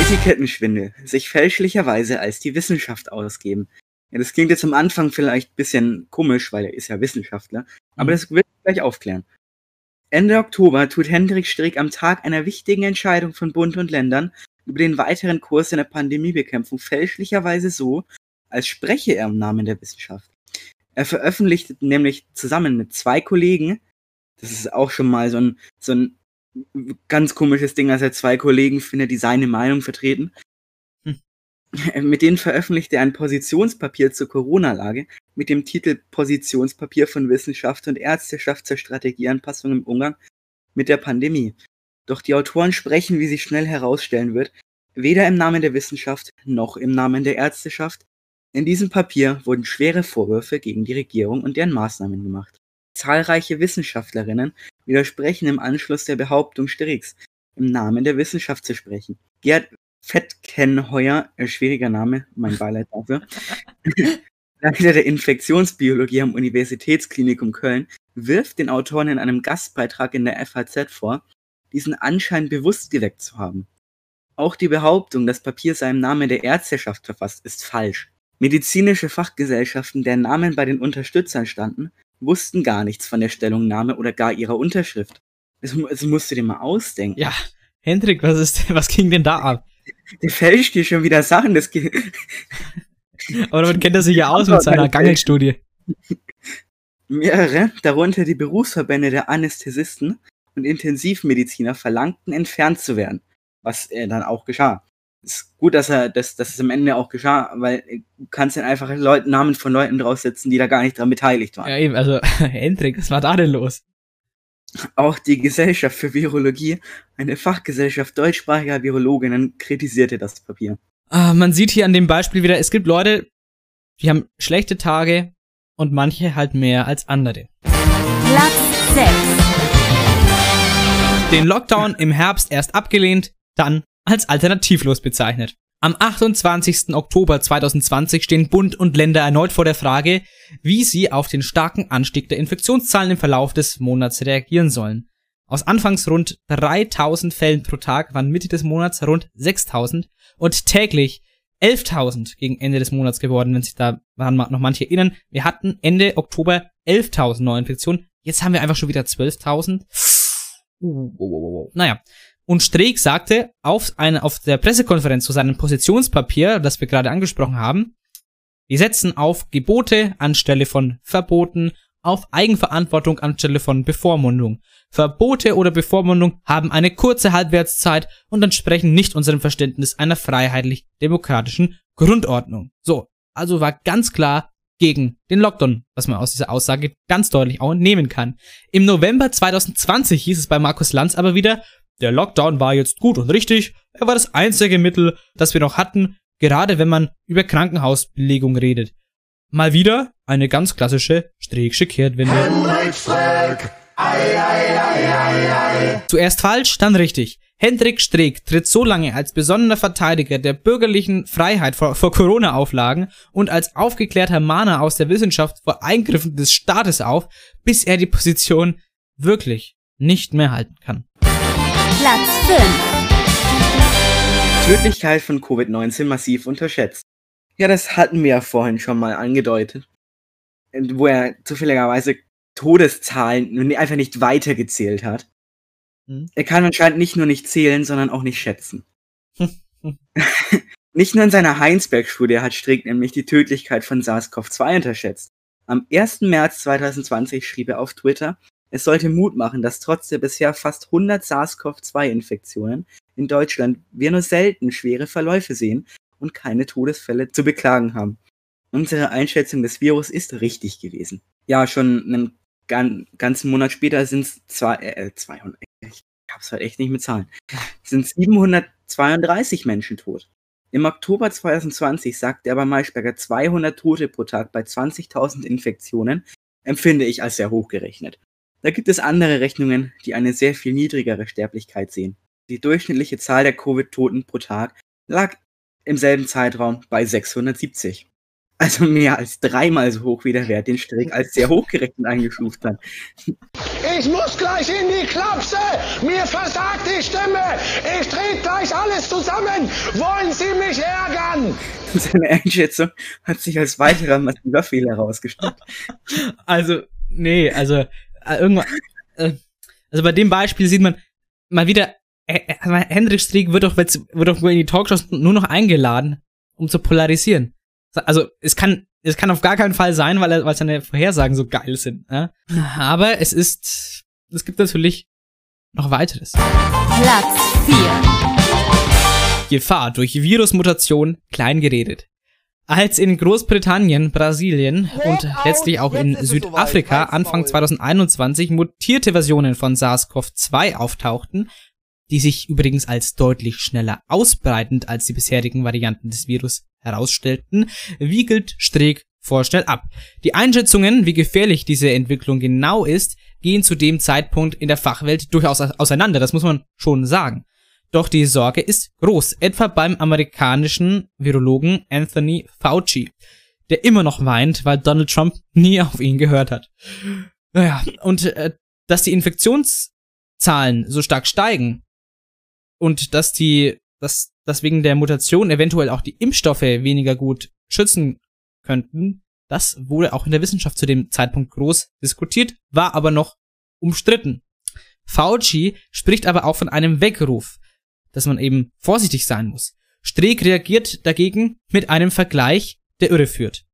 Etikettenschwindel. Sich fälschlicherweise als die Wissenschaft ausgeben. Ja, das klingt jetzt am Anfang vielleicht ein bisschen komisch, weil er ist ja Wissenschaftler. Aber das wird gleich aufklären. Ende Oktober tut Hendrik Streeck am Tag einer wichtigen Entscheidung von Bund und Ländern über den weiteren Kurs in der Pandemiebekämpfung fälschlicherweise so, als spreche er im Namen der Wissenschaft. Er veröffentlichte nämlich zusammen mit zwei Kollegen, das ist auch schon mal so ein, so ein ganz komisches Ding, als er zwei Kollegen findet, die seine Meinung vertreten. Mit denen veröffentlichte er ein Positionspapier zur Corona-Lage mit dem Titel Positionspapier von Wissenschaft und Ärzteschaft zur Strategieanpassung im Umgang mit der Pandemie. Doch die Autoren sprechen, wie sich schnell herausstellen wird, weder im Namen der Wissenschaft noch im Namen der Ärzteschaft. In diesem Papier wurden schwere Vorwürfe gegen die Regierung und deren Maßnahmen gemacht. Zahlreiche Wissenschaftlerinnen widersprechen im Anschluss der Behauptung Streecks, im Namen der Wissenschaft zu sprechen. Gerd Fettkenheuer, äh, schwieriger Name, mein Beileid dafür, Leiter der Infektionsbiologie am Universitätsklinikum Köln, wirft den Autoren in einem Gastbeitrag in der FAZ vor, diesen Anschein bewusst geweckt zu haben. Auch die Behauptung, das Papier sei im Namen der Ärzteschaft verfasst, ist falsch. Medizinische Fachgesellschaften, deren Namen bei den Unterstützern standen, wussten gar nichts von der Stellungnahme oder gar ihrer Unterschrift. Das, mu- das musst du dir mal ausdenken. Ja, Hendrik, was ist, was ging denn da ab? Der fälscht dir schon wieder Sachen. Das ge- Aber damit kennt er sich ja aus mit seiner Gangelstudie. Mehrere, darunter die Berufsverbände der Anästhesisten und Intensivmediziner, verlangten, entfernt zu werden. Was äh, dann auch geschah. Ist gut, dass er, dass, dass es am Ende auch geschah, weil äh, du kannst dann einfach Leute, Namen von Leuten draufsetzen, die da gar nicht dran beteiligt waren. Ja, eben, also, Hendrik, was war da denn los? Auch die Gesellschaft für Virologie, eine Fachgesellschaft deutschsprachiger Virologinnen, kritisierte das Papier. Ah, man sieht hier an dem Beispiel wieder, es gibt Leute, die haben schlechte Tage und manche halt mehr als andere. Platz 6. Den Lockdown im Herbst erst abgelehnt, dann als alternativlos bezeichnet. Am 28. Oktober 2020 stehen Bund und Länder erneut vor der Frage, wie sie auf den starken Anstieg der Infektionszahlen im Verlauf des Monats reagieren sollen. Aus anfangs rund 3000 Fällen pro Tag waren Mitte des Monats rund 6000 und täglich 11.000 gegen Ende des Monats geworden, wenn sich da noch manche erinnern. Wir hatten Ende Oktober 11.000 Neuinfektionen. Jetzt haben wir einfach schon wieder 12.000. Uh, uh, uh, uh. Naja. Und Streeck sagte auf, eine, auf der Pressekonferenz zu seinem Positionspapier, das wir gerade angesprochen haben, wir setzen auf Gebote anstelle von Verboten, auf Eigenverantwortung anstelle von Bevormundung. Verbote oder Bevormundung haben eine kurze Halbwertszeit und entsprechen nicht unserem Verständnis einer freiheitlich-demokratischen Grundordnung. So, also war ganz klar, gegen den Lockdown, was man aus dieser Aussage ganz deutlich auch entnehmen kann. Im November 2020 hieß es bei Markus Lanz aber wieder, der Lockdown war jetzt gut und richtig, er war das einzige Mittel, das wir noch hatten, gerade wenn man über Krankenhausbelegung redet. Mal wieder eine ganz klassische Streeksche Kehrtwende. Zuerst falsch, dann richtig. Hendrik Streeck tritt so lange als besonderer Verteidiger der bürgerlichen Freiheit vor, vor Corona-Auflagen und als aufgeklärter Mahner aus der Wissenschaft vor Eingriffen des Staates auf, bis er die Position wirklich nicht mehr halten kann. Platz 5. Tödlichkeit von Covid-19 massiv unterschätzt. Ja, das hatten wir ja vorhin schon mal angedeutet. Wo er zufälligerweise Todeszahlen nun einfach nicht weitergezählt hat. Hm. Er kann anscheinend nicht nur nicht zählen, sondern auch nicht schätzen. nicht nur in seiner Heinsberg-Studie hat Strick nämlich die Tödlichkeit von SARS-CoV-2 unterschätzt. Am 1. März 2020 schrieb er auf Twitter, es sollte Mut machen, dass trotz der bisher fast 100 SARS-CoV-2-Infektionen in Deutschland wir nur selten schwere Verläufe sehen und keine Todesfälle zu beklagen haben. Unsere Einschätzung des Virus ist richtig gewesen. Ja, schon einen gan ganzen Monat später sind es zwei, äh, 200, ich hab's halt echt nicht mit Zahlen, sind 732 Menschen tot. Im Oktober 2020 sagte er bei Maischberger 200 Tote pro Tag bei 20.000 Infektionen, empfinde ich als sehr hoch gerechnet. Da gibt es andere Rechnungen, die eine sehr viel niedrigere Sterblichkeit sehen. Die durchschnittliche Zahl der Covid-Toten pro Tag lag im selben Zeitraum bei 670. Also mehr als dreimal so hoch wie der Wert, den Strick als sehr hochgerechnet eingestuft hat. Ich muss gleich in die Klapse. Mir versagt die Stimme. Ich trete gleich alles zusammen. Wollen Sie mich ärgern? Seine Einschätzung hat sich als weiterer massiver Fehler herausgestellt. Also, nee, also, äh, irgendwann, äh, also bei dem Beispiel sieht man mal wieder, äh, äh, Hendrik Streeck wird doch, wird doch wohl in die Talkshows nur noch eingeladen, um zu polarisieren. Also, es kann, es kann auf gar keinen Fall sein, weil, er, weil seine Vorhersagen so geil sind. Ja? Aber es ist, es gibt natürlich noch weiteres. Platz 4. Gefahr durch Virusmutation klein geredet. Als in Großbritannien, Brasilien und letztlich auch in Südafrika Anfang 2021 mutierte Versionen von SARS-CoV-2 auftauchten, die sich übrigens als deutlich schneller ausbreitend als die bisherigen Varianten des Virus herausstellten, wiegelt Streeck vorschnell ab. Die Einschätzungen, wie gefährlich diese Entwicklung genau ist, gehen zu dem Zeitpunkt in der Fachwelt durchaus auseinander, das muss man schon sagen. Doch die Sorge ist groß, etwa beim amerikanischen Virologen Anthony Fauci, der immer noch weint, weil Donald Trump nie auf ihn gehört hat. Naja, und äh, dass die Infektionszahlen so stark steigen und dass die, dass, dass wegen der Mutation eventuell auch die Impfstoffe weniger gut schützen könnten, das wurde auch in der Wissenschaft zu dem Zeitpunkt groß diskutiert, war aber noch umstritten. Fauci spricht aber auch von einem Weckruf, dass man eben vorsichtig sein muss. Streeck reagiert dagegen mit einem Vergleich, der irreführt.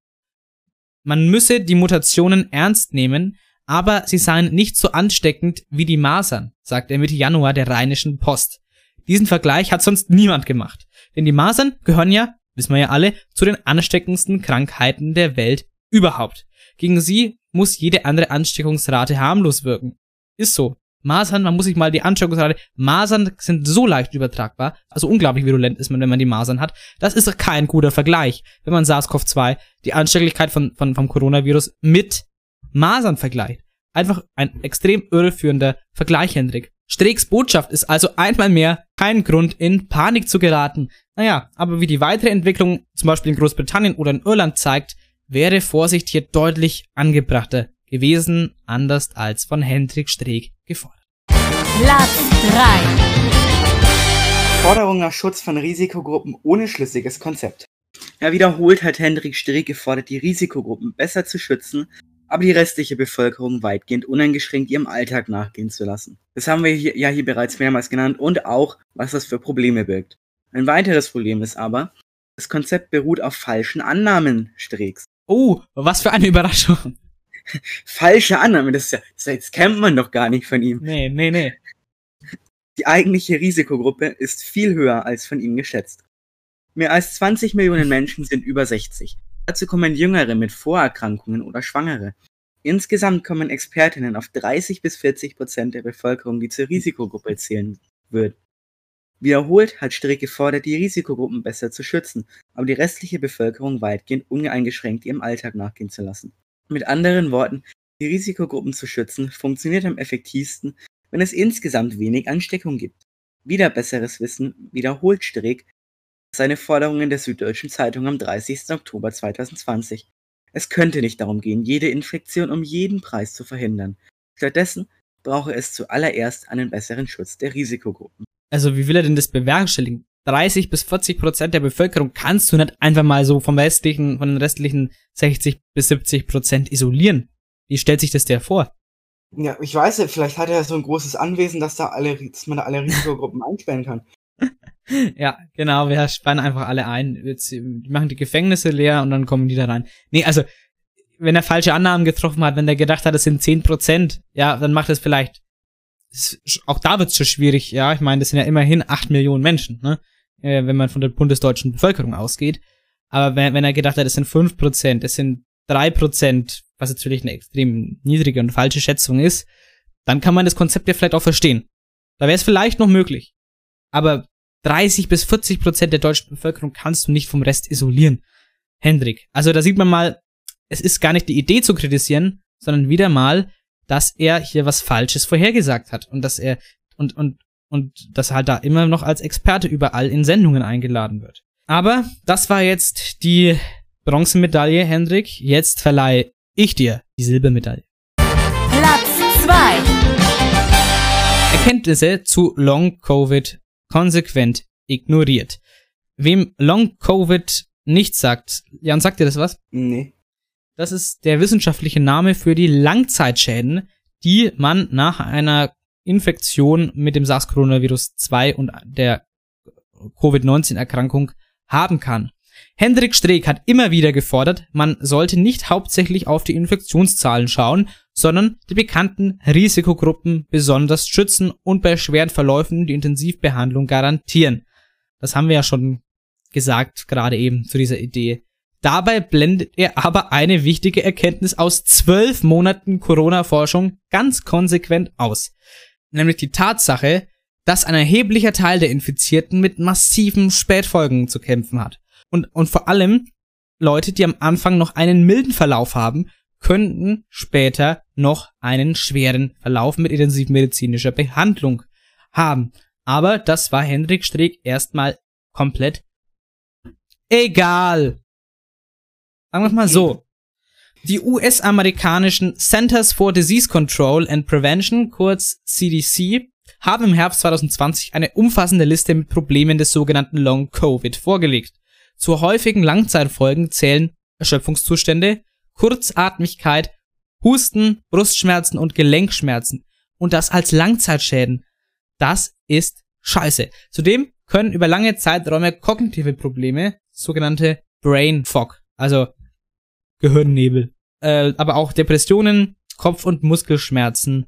Man müsse die Mutationen ernst nehmen, aber sie seien nicht so ansteckend wie die Masern, sagt er Mitte Januar der Rheinischen Post. Diesen Vergleich hat sonst niemand gemacht. Denn die Masern gehören ja, wissen wir ja alle, zu den ansteckendsten Krankheiten der Welt überhaupt. Gegen sie muss jede andere Ansteckungsrate harmlos wirken. Ist so. Masern, man muss sich mal die Ansteckungsrate, Masern sind so leicht übertragbar, also unglaublich virulent ist man, wenn man die Masern hat. Das ist kein guter Vergleich, wenn man SARS-CoV-2, die Anstecklichkeit von, von, vom Coronavirus mit Masern vergleicht. Einfach ein extrem irreführender Vergleich, Hendrik. Streeks Botschaft ist also einmal mehr kein Grund, in Panik zu geraten. Naja, aber wie die weitere Entwicklung, zum Beispiel in Großbritannien oder in Irland zeigt, wäre Vorsicht hier deutlich angebrachter gewesen, anders als von Hendrik Streeck gefordert. Platz 3. Forderung nach Schutz von Risikogruppen ohne schlüssiges Konzept. Ja, wiederholt hat Hendrik Streeck gefordert, die Risikogruppen besser zu schützen, aber die restliche Bevölkerung weitgehend uneingeschränkt ihrem Alltag nachgehen zu lassen. Das haben wir hier, ja hier bereits mehrmals genannt und auch, was das für Probleme birgt. Ein weiteres Problem ist aber, das Konzept beruht auf falschen Annahmen Streeks. Oh, was für eine Überraschung. Falsche Annahmen, das, ist ja, das, kennt man doch gar nicht von ihm. Nee, nee, nee. Die eigentliche Risikogruppe ist viel höher als von ihm geschätzt. Mehr als 20 Millionen Menschen sind über 60. Dazu kommen Jüngere mit Vorerkrankungen oder Schwangere. Insgesamt kommen Expertinnen auf 30 bis 40 Prozent der Bevölkerung, die zur Risikogruppe zählen würden. Wiederholt hat Strick gefordert, die Risikogruppen besser zu schützen, aber die restliche Bevölkerung weitgehend uneingeschränkt ihrem Alltag nachgehen zu lassen. Mit anderen Worten, die Risikogruppen zu schützen, funktioniert am effektivsten, wenn es insgesamt wenig Ansteckung gibt. Wieder besseres Wissen wiederholt Strick seine Forderungen der Süddeutschen Zeitung am 30. Oktober 2020. Es könnte nicht darum gehen, jede Infektion um jeden Preis zu verhindern. Stattdessen brauche es zuallererst einen besseren Schutz der Risikogruppen. Also wie will er denn das bewerkstelligen? 30 bis 40 Prozent der Bevölkerung kannst du nicht einfach mal so vom restlichen, von den restlichen 60 bis 70 Prozent isolieren. Wie stellt sich das der vor? Ja, ich weiß ja, vielleicht hat er so ein großes Anwesen, dass da alle, dass man da alle Risikogruppen einsperren kann. Ja, genau, wir spannen einfach alle ein. Jetzt, Die machen die Gefängnisse leer und dann kommen die da rein. Nee, also, wenn er falsche Annahmen getroffen hat, wenn er gedacht hat, es sind 10 Prozent, ja, dann macht es vielleicht. es- Auch da wird's schon schwierig, ja. Ich meine, das sind ja immerhin 8 Millionen Menschen, ne? Äh, wenn man von der bundesdeutschen Bevölkerung ausgeht. Aber wenn, wenn er gedacht hat, es sind 5 Prozent, es sind 3 Prozent, was natürlich eine extrem niedrige und falsche Schätzung ist, dann kann man das Konzept ja vielleicht auch verstehen. Da wäre es vielleicht noch möglich. Aber 30 bis 40 Prozent der deutschen Bevölkerung kannst du nicht vom Rest isolieren. Hendrik. Also da sieht man mal, es ist gar nicht die Idee zu kritisieren, sondern wieder mal, dass er hier was Falsches vorhergesagt hat und dass er und und und dass er halt da immer noch als Experte überall in Sendungen eingeladen wird. Aber das war jetzt die Bronzemedaille, Hendrik. Jetzt verleihe ich dir die Silbermedaille. Platz 2. Erkenntnisse zu Long Covid konsequent ignoriert. Wem Long Covid nicht sagt, Jan, sagt dir das was? Nee. Das ist der wissenschaftliche Name für die Langzeitschäden, die man nach einer Infektion mit dem SARS-Coronavirus 2 und der Covid-19-Erkrankung haben kann. Hendrik Streeck hat immer wieder gefordert, man sollte nicht hauptsächlich auf die Infektionszahlen schauen, sondern die bekannten Risikogruppen besonders schützen und bei schweren Verläufen die Intensivbehandlung garantieren. Das haben wir ja schon gesagt, gerade eben zu dieser Idee. Dabei blendet er aber eine wichtige Erkenntnis aus zwölf Monaten Corona-Forschung ganz konsequent aus. Nämlich die Tatsache, dass ein erheblicher Teil der Infizierten mit massiven Spätfolgen zu kämpfen hat. Und, und vor allem Leute, die am Anfang noch einen milden Verlauf haben, könnten später noch einen schweren Verlauf mit intensivmedizinischer Behandlung haben. Aber das war Hendrik Streeck erstmal komplett egal. Sagen wir mal so. Die US-amerikanischen Centers for Disease Control and Prevention, kurz CDC, haben im Herbst 2020 eine umfassende Liste mit Problemen des sogenannten Long Covid vorgelegt. Zu häufigen Langzeitfolgen zählen Erschöpfungszustände, Kurzatmigkeit, Husten, Brustschmerzen und Gelenkschmerzen. Und das als Langzeitschäden. Das ist scheiße. Zudem können über lange Zeiträume kognitive Probleme, sogenannte Brain Fog, also Gehirnnebel, äh, aber auch Depressionen, Kopf- und Muskelschmerzen,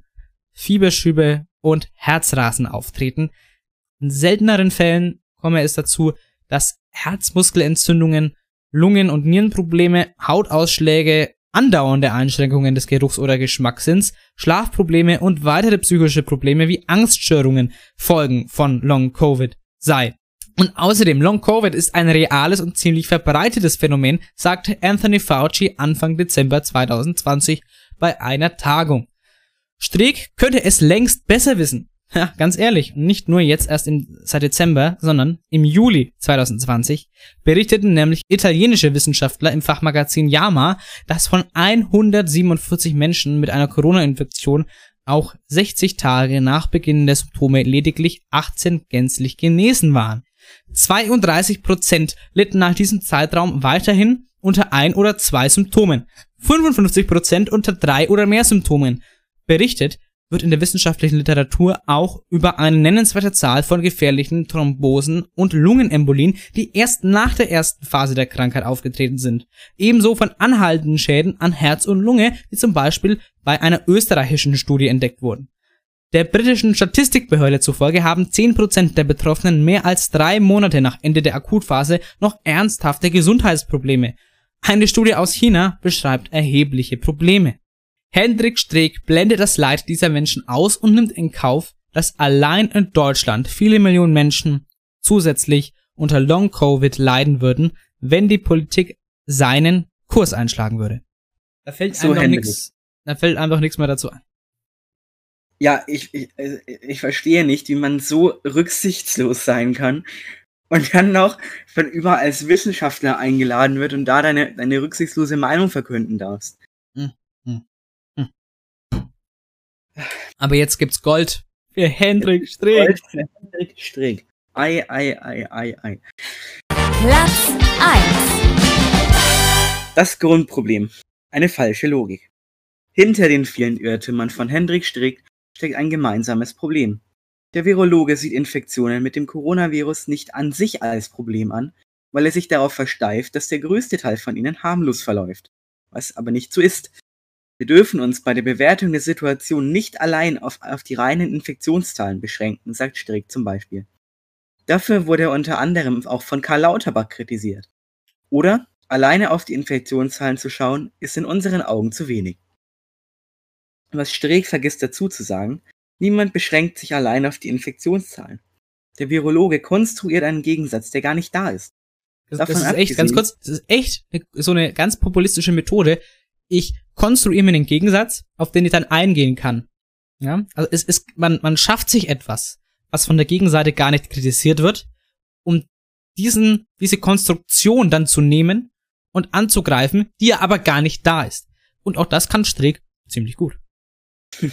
Fieberschübe und Herzrasen auftreten. In selteneren Fällen komme es dazu, dass Herzmuskelentzündungen, Lungen- und Nierenprobleme, Hautausschläge, andauernde Einschränkungen des Geruchs- oder Geschmackssinns, Schlafprobleme und weitere psychische Probleme wie Angststörungen Folgen von Long Covid sei. Und außerdem, Long Covid ist ein reales und ziemlich verbreitetes Phänomen, sagte Anthony Fauci Anfang Dezember 2020 bei einer Tagung. Streeck könnte es längst besser wissen. Ja, ganz ehrlich, nicht nur jetzt erst im, seit Dezember, sondern im Juli 2020 berichteten nämlich italienische Wissenschaftler im Fachmagazin JAMA, dass von 147 Menschen mit einer Corona-Infektion auch 60 Tage nach Beginn der Symptome lediglich 18 gänzlich genesen waren. 32 Prozent litten nach diesem Zeitraum weiterhin unter ein oder zwei Symptomen. 55 Prozent unter drei oder mehr Symptomen. Berichtet wird in der wissenschaftlichen Literatur auch über eine nennenswerte Zahl von gefährlichen Thrombosen und Lungenembolien, die erst nach der ersten Phase der Krankheit aufgetreten sind. Ebenso von anhaltenden Schäden an Herz und Lunge, die zum Beispiel bei einer österreichischen Studie entdeckt wurden. Der britischen Statistikbehörde zufolge haben 10% der Betroffenen mehr als drei Monate nach Ende der Akutphase noch ernsthafte Gesundheitsprobleme. Eine Studie aus China beschreibt erhebliche Probleme. Hendrik Streeck blendet das Leid dieser Menschen aus und nimmt in Kauf, dass allein in Deutschland viele Millionen Menschen zusätzlich unter Long-Covid leiden würden, wenn die Politik seinen Kurs einschlagen würde. Da fällt So, einfach nichts, da fällt einfach nichts mehr dazu ein. Ja, ich, ich, ich verstehe nicht, wie man so rücksichtslos sein kann und dann noch von überall als Wissenschaftler eingeladen wird und da deine, deine rücksichtslose Meinung verkünden darfst. Aber jetzt gibt's Gold für Hendrik Streeck. Hendrik Streeck. Ei, ei, ei, ei, ei. Platz 1. Das Grundproblem. Eine falsche Logik. Hinter den vielen Irrtümern von Hendrik Streeck steckt ein gemeinsames Problem. Der Virologe sieht Infektionen mit dem Coronavirus nicht an sich als Problem an, weil er sich darauf versteift, dass der größte Teil von ihnen harmlos verläuft. Was aber nicht so ist. Wir dürfen uns bei der Bewertung der Situation nicht allein auf, auf die reinen Infektionszahlen beschränken, sagt Streeck zum Beispiel. Dafür wurde er unter anderem auch von Karl Lauterbach kritisiert. Oder alleine auf die Infektionszahlen zu schauen, ist in unseren Augen zu wenig. Was Streeck vergisst dazu zu sagen, niemand beschränkt sich allein auf die Infektionszahlen. Der Virologe konstruiert einen Gegensatz, der gar nicht da ist. Das, das ist echt, ganz kurz, das ist echt so eine ganz populistische Methode. Ich konstruiere mir einen Gegensatz, auf den ich dann eingehen kann. Ja, also es ist, man, man schafft sich etwas, was von der Gegenseite gar nicht kritisiert wird, um diesen, diese Konstruktion dann zu nehmen und anzugreifen, die ja aber gar nicht da ist. Und auch das kann Streeck ziemlich gut.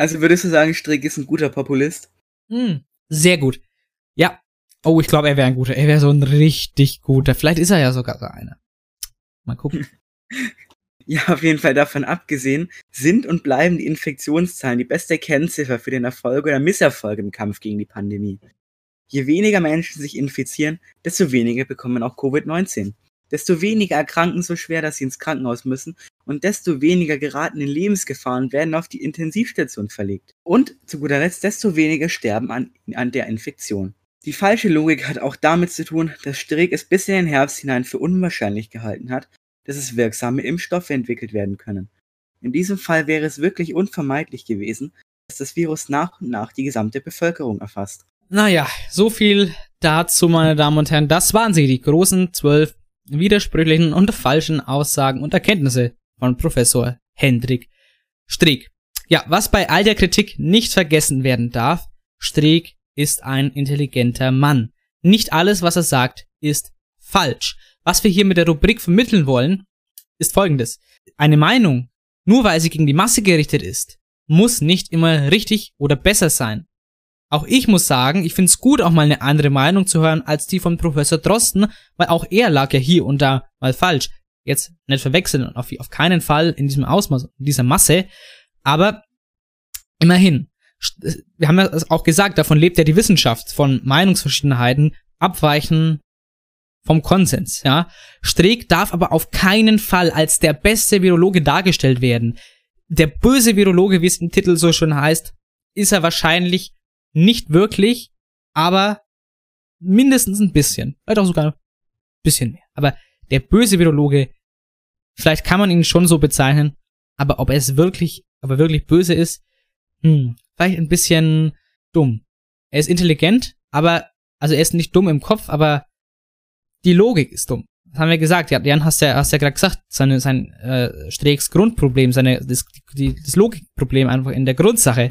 Also würdest du sagen, Streeck ist ein guter Populist? Hm, sehr gut. Ja. Oh, ich glaube, er wäre ein guter. Er wäre so ein richtig guter. Vielleicht ist er ja sogar so einer. Mal gucken. Ja, auf jeden Fall davon abgesehen, sind und bleiben die Infektionszahlen die beste Kennziffer für den Erfolg oder Misserfolg im Kampf gegen die Pandemie. Je weniger Menschen sich infizieren, desto weniger bekommen auch Covid-19. Desto weniger erkranken so schwer, dass sie ins Krankenhaus müssen und desto weniger geraten in Lebensgefahren werden auf die Intensivstation verlegt. Und zu guter Letzt, desto weniger sterben an, an der Infektion. Die falsche Logik hat auch damit zu tun, dass Streeck es bis in den Herbst hinein für unwahrscheinlich gehalten hat, dass es wirksame Impfstoffe entwickelt werden können. In diesem Fall wäre es wirklich unvermeidlich gewesen, dass das Virus nach und nach die gesamte Bevölkerung erfasst. Naja, so viel dazu, meine Damen und Herren. Das waren sie, die großen zwölf widersprüchlichen und falschen Aussagen und Erkenntnisse von Professor Hendrik Streeck. Ja, was bei all der Kritik nicht vergessen werden darf, Streeck ist ein intelligenter Mann. Nicht alles, was er sagt, ist falsch. Was wir hier mit der Rubrik vermitteln wollen, ist folgendes. Eine Meinung, nur weil sie gegen die Masse gerichtet ist, muss nicht immer richtig oder besser sein. Auch ich muss sagen, ich find's gut, auch mal eine andere Meinung zu hören als die von Professor Drosten, weil auch er lag ja hier und da mal falsch. Jetzt nicht verwechseln und auf, auf keinen Fall in diesem Ausmaß, in dieser Masse. Aber immerhin, st- wir haben ja auch gesagt, davon lebt ja die Wissenschaft, von Meinungsverschiedenheiten, Abweichen vom Konsens, ja. Streeck darf aber auf keinen Fall als der beste Virologe dargestellt werden. Der böse Virologe, wie es im Titel so schön heißt, ist er wahrscheinlich nicht wirklich, aber mindestens ein bisschen. Vielleicht auch sogar ein bisschen mehr. Aber der böse Virologe, vielleicht kann man ihn schon so bezeichnen, aber ob er es wirklich, ob er wirklich böse ist, hm, vielleicht ein bisschen dumm. Er ist intelligent, aber, also er ist nicht dumm im Kopf, aber die Logik ist dumm. Das haben wir gesagt. Ja, Jan hast ja, hast ja gerade gesagt, seine, sein äh, Streeks Grundproblem, seine, das, die, das Logikproblem einfach in der Grundsache.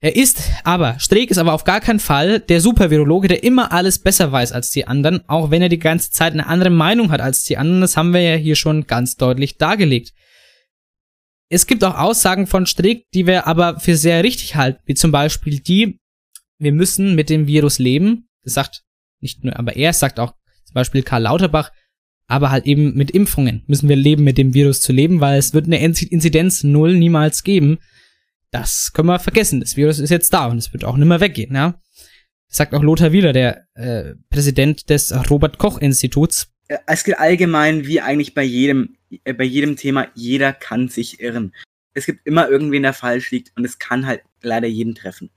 Er ist aber, Streeck ist aber auf gar keinen Fall der Supervirologe, der immer alles besser weiß als die anderen, auch wenn er die ganze Zeit eine andere Meinung hat als die anderen. Das haben wir ja hier schon ganz deutlich dargelegt. Es gibt auch Aussagen von Streeck, die wir aber für sehr richtig halten, wie zum Beispiel die, wir müssen mit dem Virus leben. Das sagt nicht nur, aber er sagt auch Beispiel Karl Lauterbach, aber halt eben mit Impfungen müssen wir leben, mit dem Virus zu leben, weil es wird eine Inzi- Inzidenz null niemals geben. Das können wir vergessen. Das Virus ist jetzt da und es wird auch nicht mehr weggehen, ja. Sagt auch Lothar Wieler, der äh, Präsident des Robert Koch Instituts. Äh, Es gilt allgemein wie eigentlich bei jedem, äh, bei jedem Thema, jeder kann sich irren. Es gibt immer irgendwen, der falsch liegt und es kann halt leider jeden treffen.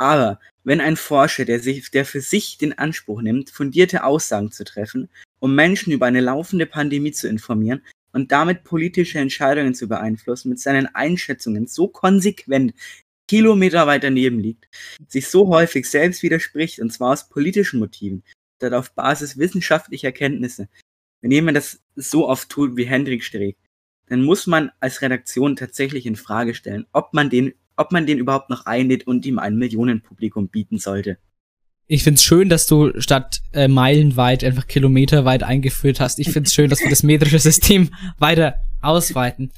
Aber wenn ein Forscher, der sich, der für sich den Anspruch nimmt, fundierte Aussagen zu treffen, um Menschen über eine laufende Pandemie zu informieren und damit politische Entscheidungen zu beeinflussen, mit seinen Einschätzungen so konsequent Kilometer weit daneben liegt, sich so häufig selbst widerspricht, und zwar aus politischen Motiven, statt auf Basis wissenschaftlicher Kenntnisse. Wenn jemand das so oft tut wie Hendrik Streeck, dann muss man als Redaktion tatsächlich in Frage stellen, ob man den, ob man den überhaupt noch einlädt und ihm ein Millionenpublikum bieten sollte. Ich find's schön, dass du statt äh, meilenweit einfach kilometerweit eingeführt hast. Ich find's schön, dass wir das metrische System weiter ausweiten.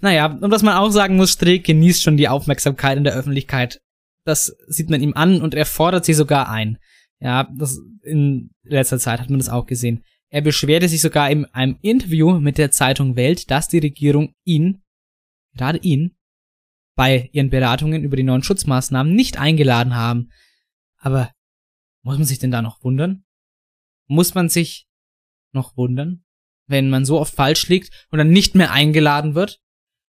Naja, und was man auch sagen muss, Streeck genießt schon die Aufmerksamkeit in der Öffentlichkeit. Das sieht man ihm an und er fordert sie sogar ein. Ja, das in letzter Zeit hat man das auch gesehen. Er beschwerte sich sogar in einem Interview mit der Zeitung Welt, dass die Regierung ihn, gerade ihn, bei ihren Beratungen über die neuen Schutzmaßnahmen nicht eingeladen haben. Aber muss man sich denn da noch wundern? Muss man sich noch wundern, wenn man so oft falsch liegt und dann nicht mehr eingeladen wird?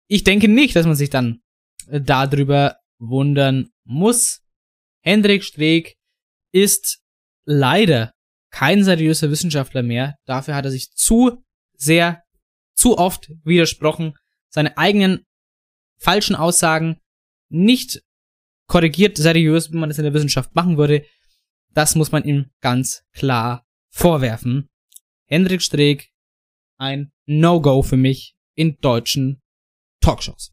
Ich denke nicht, dass man sich dann äh, darüber wundern muss. Hendrik Streeck ist leider kein seriöser Wissenschaftler mehr. Dafür hat er sich zu sehr, zu oft widersprochen, seine eigenen falschen Aussagen nicht korrigiert seriös, wie man das in der Wissenschaft machen würde. Das muss man ihm ganz klar vorwerfen. Hendrik Streeck, ein No-Go für mich in deutschen Talkshows.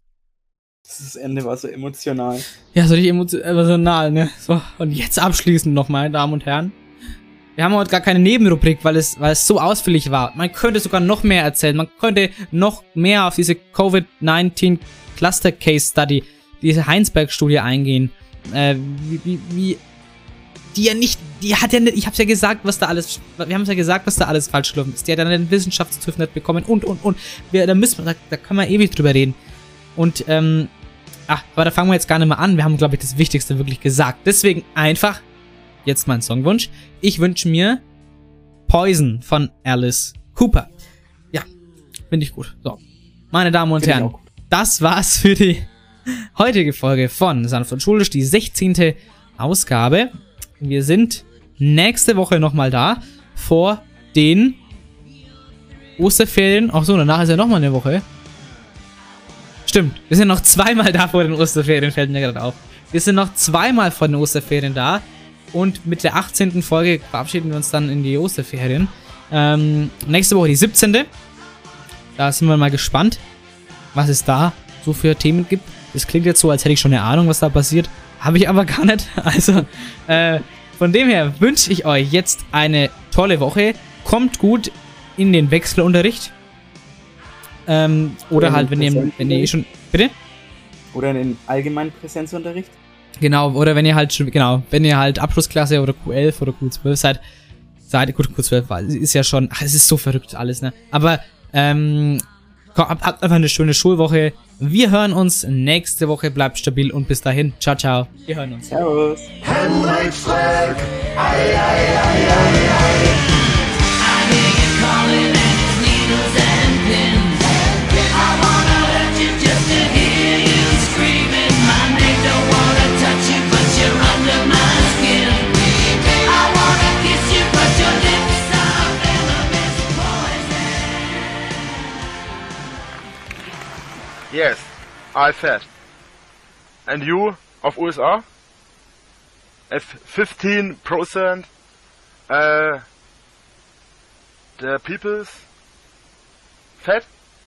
Das Ende war so emotional. Ja, so richtig emotional, ne? So, und jetzt abschließend noch, meine Damen und Herren. Wir haben heute gar keine Nebenrubrik, weil es, weil es so ausführlich war. Man könnte sogar noch mehr erzählen. Man könnte noch mehr auf diese Covid-19 Cluster Case Study, diese Heinsberg-Studie eingehen. Äh, wie, wie, wie, die ja nicht, die hat ja nicht, ich hab's ja gesagt, was da alles, wir haben es ja gesagt, was da alles falsch gelaufen ist. Die hat dann einen Wissenschaftstüv nicht bekommen und, und, und. Wir, da müssen wir, da, da kann man ewig drüber reden. Und, ähm, ach, aber da fangen wir jetzt gar nicht mal an. Wir haben, glaube ich, das Wichtigste wirklich gesagt. Deswegen einfach jetzt mein Songwunsch. Ich wünsche mir Poison von Alice Cooper. Ja, finde ich gut. So, meine Damen und Herren. Das war's für die heutige Folge von Sanft und Schulisch, die 16. Ausgabe. Wir sind nächste Woche nochmal da vor den Osterferien. Ach so, danach ist ja nochmal eine Woche. Stimmt, wir sind noch zweimal da vor den Osterferien, fällt mir gerade auf. Wir sind noch zweimal vor den Osterferien da. Und mit der 18. Folge verabschieden wir uns dann in die Osterferien. Ähm, nächste Woche die 17. Da sind wir mal gespannt, was es da so für Themen gibt. Es klingt jetzt so, als hätte ich schon eine Ahnung, was da passiert. Habe ich aber gar nicht. Also, äh, von dem her wünsche ich euch jetzt eine tolle Woche. Kommt gut in den Wechselunterricht. Ähm, oder Oder halt, wenn ihr, wenn ihr schon. Bitte? Oder in den allgemeinen Präsenzunterricht. Genau, oder wenn ihr halt schon, genau, wenn ihr halt Abschlussklasse oder Q11 oder Q12 seid, seid, gut, Q12 war, ist ja schon, ach, es ist so verrückt alles, ne? Aber, ähm, komm, habt einfach eine schöne Schulwoche. Wir hören uns nächste Woche, bleibt stabil und bis dahin, ciao, ciao. Wir hören uns. Servus. Henrik Streeck, ei, ei, ei, ei, ei. Yes, I said. And you of USA? If 15% uh, the people's fat?